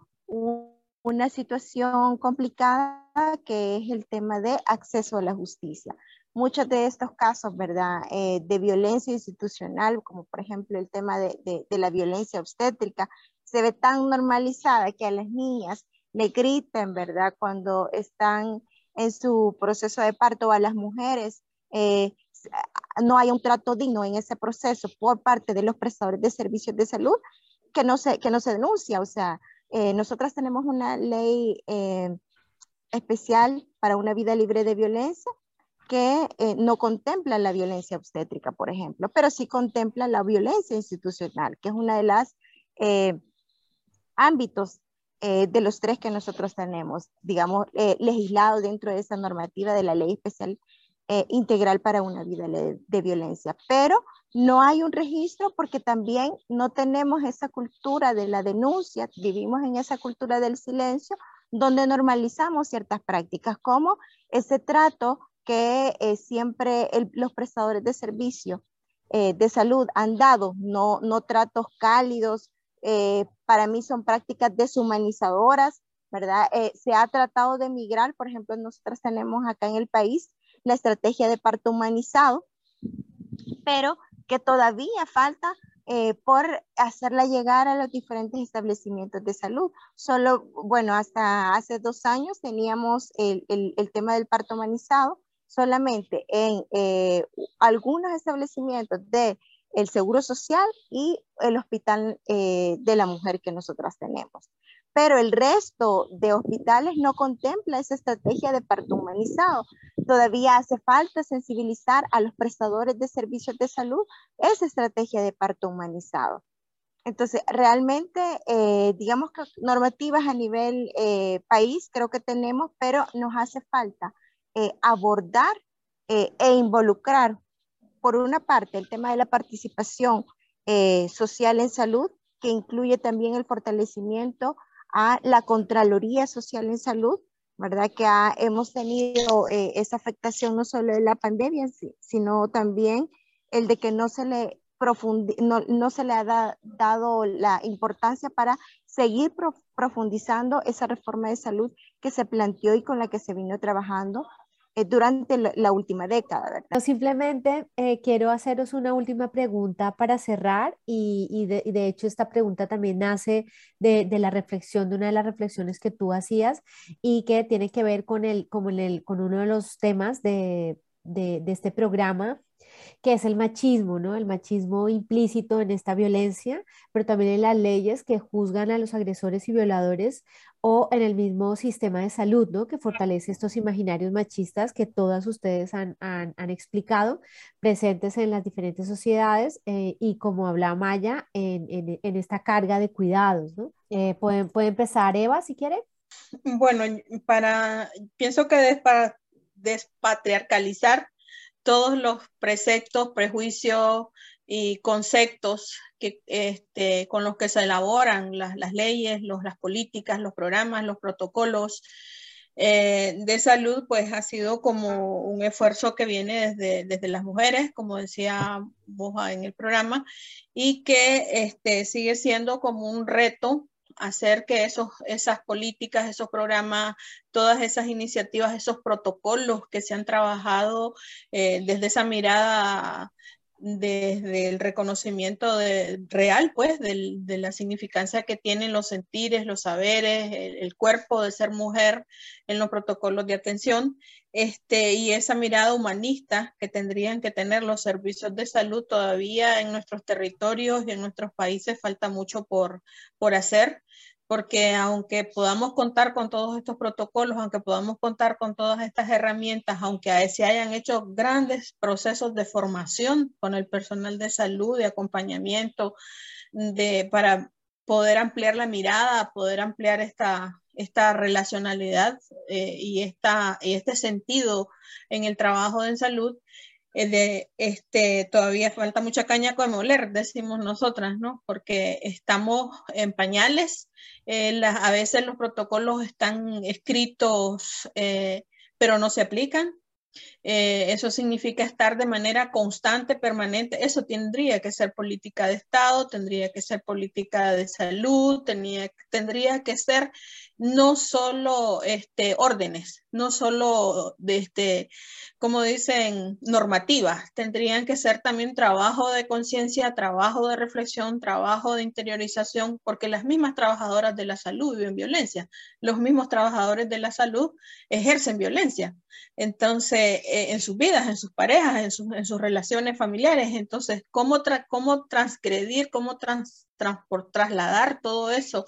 una situación complicada que es el tema de acceso a la justicia. Muchos de estos casos, ¿verdad?, eh, de violencia institucional, como por ejemplo el tema de, de la violencia obstétrica, se ve tan normalizada que a las niñas le griten, ¿verdad? Cuando están en su proceso de parto a las mujeres, eh, no hay un trato digno en ese proceso por parte de los prestadores de servicios de salud que no se, que no se denuncia. O sea, eh, nosotras tenemos una ley eh, especial para una vida libre de violencia que no contempla la violencia obstétrica, por ejemplo, pero sí contempla la violencia institucional, que es una de las ámbitos eh, de los tres que nosotros tenemos, digamos, eh, legislado dentro de esa normativa de la ley especial eh, integral para una vida de violencia. Pero no hay un registro porque también no tenemos esa cultura de la denuncia, vivimos en esa cultura del silencio, donde normalizamos ciertas prácticas, como ese trato que siempre los prestadores de servicio de salud han dado, no, no tratos cálidos, eh, para mí son prácticas deshumanizadoras, ¿verdad? Eh, se ha tratado de migrar, por ejemplo, nosotros tenemos acá en el país la estrategia de parto humanizado, pero que todavía falta eh, por hacerla llegar a los diferentes establecimientos de salud. Solo, bueno, hasta hace dos años teníamos el, el, el tema del parto humanizado solamente en algunos establecimientos de el Seguro Social y el Hospital eh, de la Mujer que nosotras tenemos. Pero el resto de hospitales no contempla esa estrategia de parto humanizado. Todavía hace falta sensibilizar a los prestadores de servicios de salud esa estrategia de parto humanizado. Entonces, realmente, eh, digamos que normativas a nivel eh, país creo que tenemos, pero nos hace falta abordar e involucrar por una parte, el tema de la participación eh, social en salud, que incluye también el fortalecimiento a la Contraloría Social en Salud, ¿verdad? Que hemos tenido eh, esa afectación no solo de la pandemia, sino también el de que no se le, no, no, se le ha dado la importancia para seguir profundizando esa reforma de salud que se planteó y con la que se vino trabajando eh, durante la, última década. Simplemente eh, quiero haceros una última pregunta para cerrar y, de, hecho esta pregunta también nace de, la reflexión, de una de las reflexiones que tú hacías y que tiene que ver con, el, con, el, con uno de los temas de, de este programa que es el machismo, ¿no? El machismo implícito en esta violencia, pero también en las leyes que juzgan a los agresores y violadores o en el mismo sistema de salud, ¿no? Que fortalece estos imaginarios machistas que todas ustedes han, explicado, presentes en las diferentes sociedades eh, y como habla Maya, en, esta carga de cuidados, ¿no? Eh, ¿pueden, puede empezar Eva, si quiere. Bueno, para, pienso que para despatriarcalizar todos los preceptos, prejuicios y conceptos que, este, con los que se elaboran las, leyes, los, las políticas, los programas, los protocolos eh, de salud, pues ha sido como un esfuerzo que viene desde, desde las mujeres, como decía vos en el programa, y que este, sigue siendo como un reto hacer que esos, esas políticas, esos programas, todas esas iniciativas, esos protocolos que se han trabajado eh, desde esa mirada desde el reconocimiento de, real, pues, de la significancia que tienen los sentires, los saberes, el, cuerpo de ser mujer en los protocolos de atención, este, y esa mirada humanista que tendrían que tener los servicios de salud todavía en nuestros territorios y en nuestros países falta mucho por, por hacer porque aunque podamos contar con todos estos protocolos, aunque podamos contar con todas estas herramientas, aunque se hayan hecho grandes procesos de formación con el personal de salud, de acompañamiento, de, para poder ampliar la mirada, poder ampliar esta, esta relacionalidad eh, y, esta, y este sentido en el trabajo en salud, de, este, todavía falta mucha caña con moler, decimos nosotras, ¿no? Porque estamos en pañales, eh, a veces los protocolos están escritos, eh, pero no se aplican. Eh, eso significa estar de manera constante, permanente. Eso tendría que ser política de Estado, tendría que ser política de salud, tenía, tendría que ser no solo este, órdenes, no solo este, como dicen, normativas, tendrían que ser también trabajo de conciencia, trabajo de reflexión, trabajo de interiorización, porque las mismas trabajadoras de la salud viven violencia, los mismos trabajadores de la salud ejercen violencia. Entonces, eh, en sus vidas, en sus parejas, en, sus relaciones familiares. Entonces, ¿cómo, cómo transgredir, cómo trans trasladar todo eso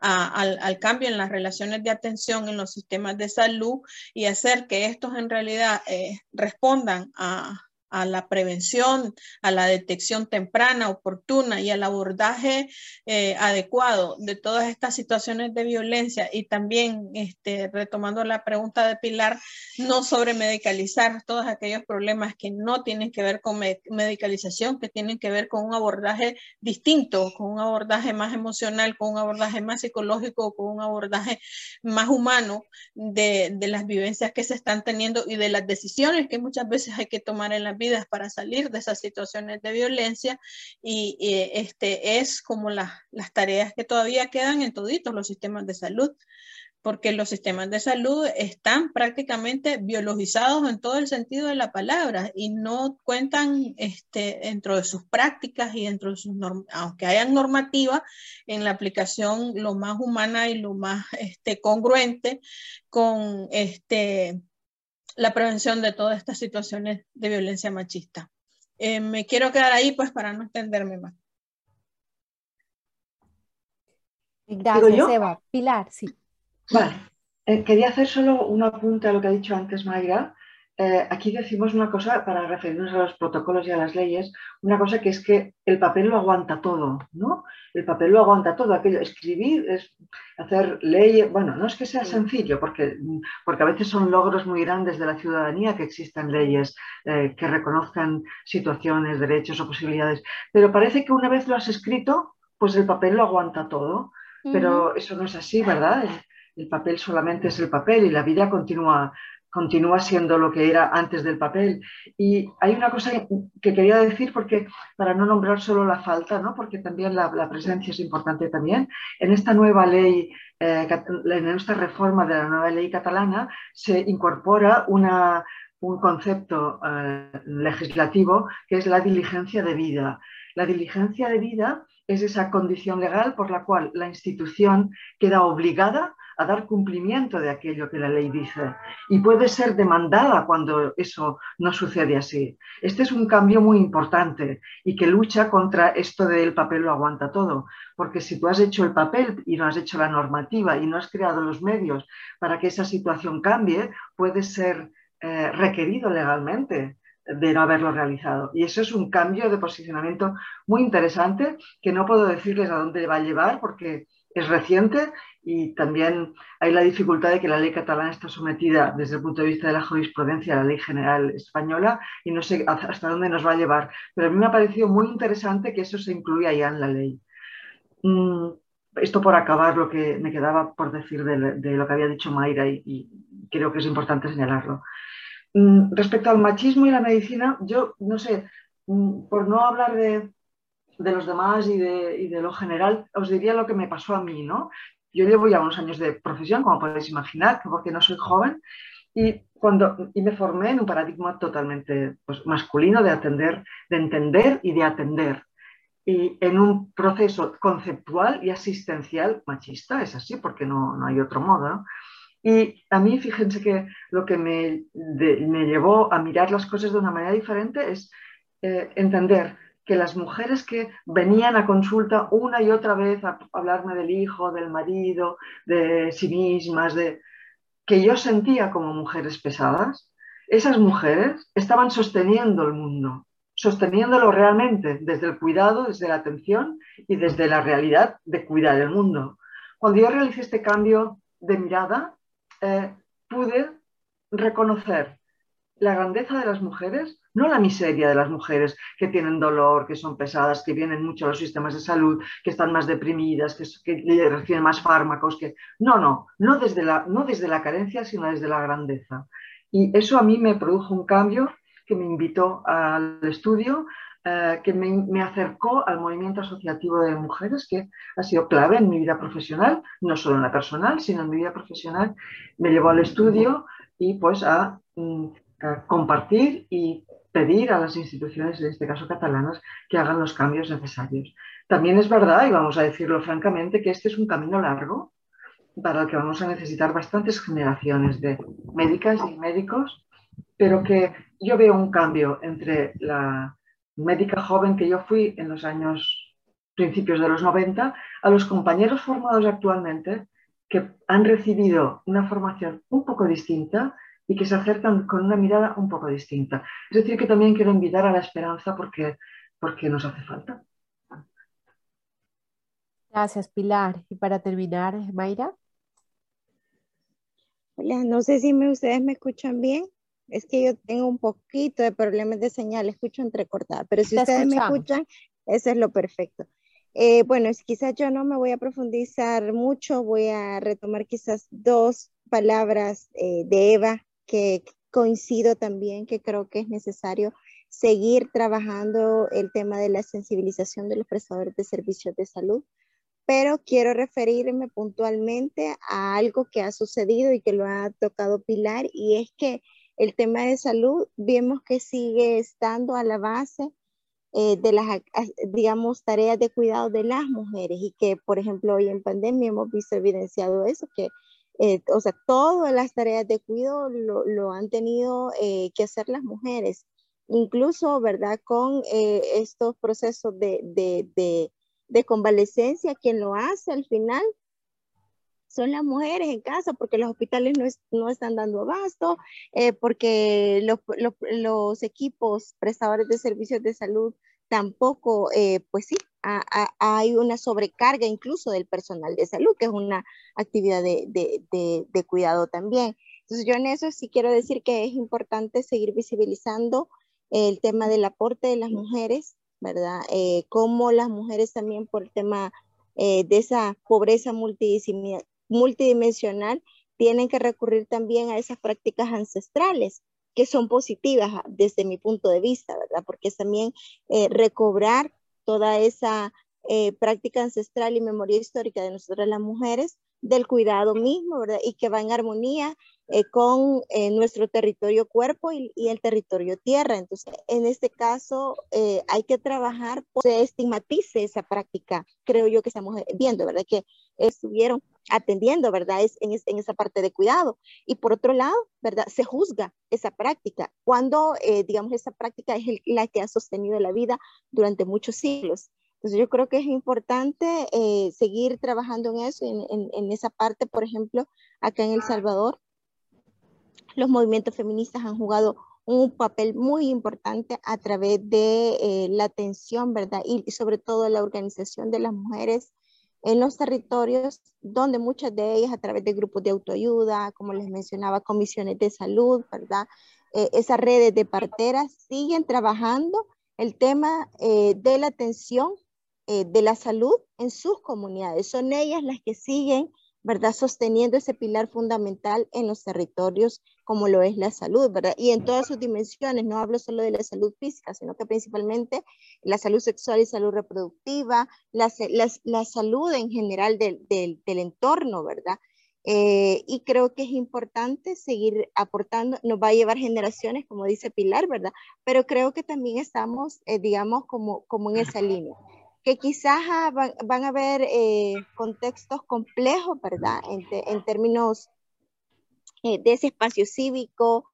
al, al, cambio en las relaciones de atención en los sistemas de salud y hacer que estos en realidad eh, respondan a, a la prevención, a la detección temprana, oportuna y al abordaje eh, adecuado de todas estas situaciones de violencia. Y también, este, retomando la pregunta de Pilar, no sobre medicalizar todos aquellos problemas que no tienen que ver con medicalización, que tienen que ver con un abordaje distinto, con un abordaje más emocional, con un abordaje más psicológico, con un abordaje más humano de, de las vivencias que se están teniendo y de las decisiones que muchas veces hay que tomar en la vidas para salir de esas situaciones de violencia y, este, es como las tareas que todavía quedan en toditos los sistemas de salud porque los sistemas de salud están prácticamente biologizados en todo el sentido de la palabra y no cuentan este, dentro de sus prácticas y dentro de sus aunque hayan normativa en la aplicación lo más humana y lo más este, congruente con este, la prevención de todas estas situaciones de violencia machista. Eh, me quiero quedar ahí pues para no extenderme más. Gracias, Eva. Pilar, sí. Vale. Eh, quería hacer solo un apunte a lo que ha dicho antes Mayra, eh, aquí decimos una cosa, para referirnos a los protocolos y a las leyes, una cosa que es que el papel lo aguanta todo, ¿no? El papel lo aguanta todo, aquello, escribir, es hacer leyes, bueno, no es que sea sencillo, porque, porque a veces son logros muy grandes de la ciudadanía que existan leyes eh, que reconozcan situaciones, derechos o posibilidades, pero parece que una vez lo has escrito, pues el papel lo aguanta todo, pero eso no es así, ¿verdad? el papel solamente es el papel y la vida continúa continúa siendo lo que era antes del papel. Y hay una cosa que quería decir, porque para no nombrar solo la falta, ¿no? porque también la, presencia es importante también, en esta nueva ley, eh, en esta reforma de la nueva ley catalana, se incorpora una, un concepto eh, legislativo que es la diligencia de vida. La diligencia de vida es esa condición legal por la cual la institución queda obligada a dar cumplimiento de aquello que la ley dice y puede ser demandada cuando eso no sucede así. Este es un cambio muy importante y que lucha contra esto del papel lo aguanta todo, porque si tú has hecho el papel y no has hecho la normativa y no has creado los medios para que esa situación cambie, puede ser eh, requerido legalmente de no haberlo realizado. Y eso es un cambio de posicionamiento muy interesante que no puedo decirles a dónde va a llevar porque es reciente y también hay la dificultad de que la ley catalana está sometida desde el punto de vista de la jurisprudencia a la ley general española y no sé hasta dónde nos va a llevar. Pero a mí me ha parecido muy interesante que eso se incluya ya en la ley. Mm, esto por acabar lo que me quedaba por decir de, lo que había dicho Mayra y, creo que es importante señalarlo. Mm, respecto al machismo y la medicina, yo no sé, mm, por no hablar de, de los demás y de, y de, lo general, os diría lo que me pasó a mí, ¿no? Yo llevo ya unos años de profesión, como podéis imaginar, porque no soy joven, y, cuando, y me formé en un paradigma totalmente pues, masculino de atender, de entender y de atender. Y en un proceso conceptual y asistencial machista, es así, porque no, no hay otro modo. Y a mí, fíjense que lo que me, me, llevó a mirar las cosas de una manera diferente es eh, entender que las mujeres que venían a consulta una y otra vez a hablarme del hijo, del marido, de sí mismas, de que yo sentía como mujeres pesadas, esas mujeres estaban sosteniendo el mundo, sosteniéndolo realmente desde el cuidado, desde la atención y desde la realidad de cuidar el mundo. Cuando yo realicé este cambio de mirada, eh, pude reconocer la grandeza de las mujeres no la miseria de las mujeres que tienen dolor, que son pesadas, que vienen mucho a los sistemas de salud, que están más deprimidas, que, reciben más fármacos, que no, no, no desde, la, no desde la carencia, sino desde la grandeza. Y eso a mí me produjo un cambio que me invitó al estudio, eh, que me, acercó al movimiento asociativo de mujeres, que ha sido clave en mi vida profesional, no solo en la personal, sino en mi vida profesional. Me llevó al estudio y pues a, mm, a compartir y pedir a las instituciones, en este caso catalanas, que hagan los cambios necesarios. También es verdad, y vamos a decirlo francamente, que este es un camino largo para el que vamos a necesitar bastantes generaciones de médicas y médicos, pero que yo veo un cambio entre la médica joven que yo fui en los años principios de los 90 a los compañeros formados actualmente que han recibido una formación un poco distinta y que se acercan con una mirada un poco distinta. Es decir, que también quiero invitar a la esperanza porque, porque nos hace falta. Gracias, Pilar. Y para terminar, Mayra. Hola, no sé si me, ustedes me escuchan bien. Es que yo tengo un poquito de problemas de señal, escucho entrecortada, pero si ustedes me escuchan, eso es lo perfecto. Eh, bueno, quizás yo no me voy a profundizar mucho, voy a retomar quizás dos palabras eh, de Eva que coincido también, que creo que es necesario seguir trabajando el tema de la sensibilización de los prestadores de servicios de salud, pero quiero referirme puntualmente a algo que ha sucedido y que lo ha tocado Pilar, y es que el tema de salud vemos que sigue estando a la base eh, de las, digamos, tareas de cuidado de las mujeres y que, por ejemplo, hoy en pandemia hemos visto evidenciado eso, que, eh, o sea, todas las tareas de cuidado lo, han tenido eh, que hacer las mujeres, incluso, ¿verdad? Con estos procesos de, de, de, de convalecencia, quien lo hace al final son las mujeres en casa porque los hospitales no, están dando abasto, eh, porque los, equipos prestadores de servicios de salud tampoco, eh, pues sí, hay una sobrecarga incluso del personal de salud, que es una actividad de, cuidado también. Entonces yo en eso sí quiero decir que es importante seguir visibilizando el tema del aporte de las mujeres, ¿verdad? Eh, como las mujeres también por el tema de esa pobreza multidimensional, tienen que recurrir también a esas prácticas ancestrales que son positivas ah, desde mi punto de vista, ¿verdad? Porque también eh, recobrar toda esa eh, práctica ancestral y memoria histórica de nosotras las mujeres, del cuidado mismo, ¿verdad? Y que va en armonía eh, con eh, nuestro territorio cuerpo y, el territorio tierra. Entonces, en este caso, eh, hay que trabajar por se estigmatice esa práctica. Creo yo que estamos viendo, ¿verdad? Que estuvieron atendiendo, ¿verdad? Es en, esa parte de cuidado. Y por otro lado, ¿verdad? Se juzga esa práctica cuando, digamos, esa práctica es la que ha sostenido la vida durante muchos siglos. Entonces yo creo que es importante seguir trabajando en eso, en, en, esa parte, por ejemplo, acá en El Salvador, los movimientos feministas han jugado un papel muy importante a través de eh, la atención, ¿verdad? Y sobre todo la organización de las mujeres en los territorios, donde muchas de ellas a través de grupos de autoayuda, como les mencionaba, comisiones de salud, ¿verdad? Eh, esas redes de parteras siguen trabajando el tema eh, de la atención de la salud en sus comunidades. Son ellas las que siguen ¿verdad? Sosteniendo ese pilar fundamental en los territorios como lo es la salud, ¿verdad? Y en todas sus dimensiones, no hablo solo de la salud física, sino que principalmente la salud sexual y salud reproductiva, la, salud en general del, entorno, ¿verdad? Eh, y creo que es importante seguir aportando, nos va a llevar generaciones, como dice Pilar, ¿verdad? Pero creo que también estamos, eh, digamos, como, como en esa línea que quizás ah, van, a haber eh, contextos complejos, ¿verdad? En, términos eh, de ese espacio cívico,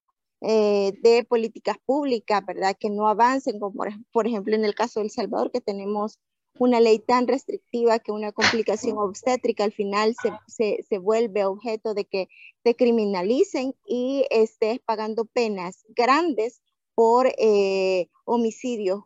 eh, de políticas públicas, ¿verdad? Que no avancen, como por ejemplo en el caso de El Salvador, que tenemos una ley tan restrictiva que una complicación obstétrica al final se, vuelve objeto de que te criminalicen y estés pagando penas grandes por homicidios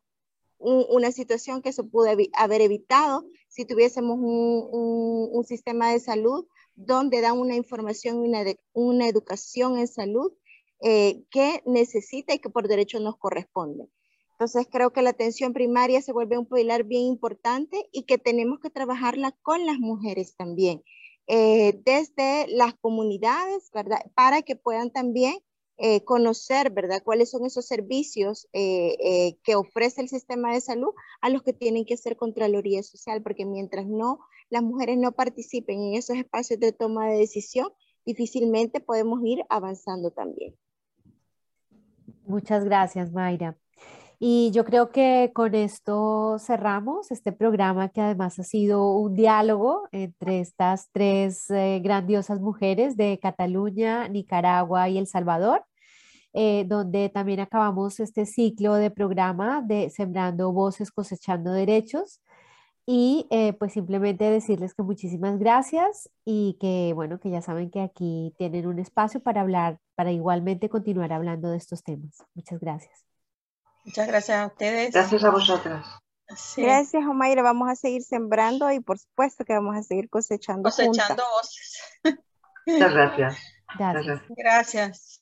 una situación que se pudo haber evitado si tuviésemos un, sistema de salud donde dan una información y una, educación en salud eh, que necesita y que por derecho nos corresponde. Entonces creo que la atención primaria se vuelve un pilar bien importante y que tenemos que trabajarla con las mujeres también, eh, desde las comunidades. Para que puedan también eh, conocer, ¿verdad? Cuáles son esos servicios que ofrece el sistema de salud a los que tienen que hacer Contraloría Social, porque mientras no, las mujeres no participen en esos espacios de toma de decisión, difícilmente podemos ir avanzando también. Muchas gracias, Mayra. Y yo creo que con esto cerramos este programa que además ha sido un diálogo entre estas tres eh, grandiosas mujeres de Cataluña, Nicaragua y El Salvador, eh, donde también acabamos este ciclo de programa de Sembrando Voces, Cosechando Derechos. Y eh, pues simplemente decirles que muchísimas gracias y que bueno, que ya saben que aquí tienen un espacio para hablar, para igualmente continuar hablando de estos temas. Muchas gracias. Muchas gracias a ustedes. Gracias a vosotras. Gracias, Omaira. Vamos a seguir sembrando y por supuesto que vamos a seguir cosechando. Cosechando voces. Muchas gracias. Gracias. gracias.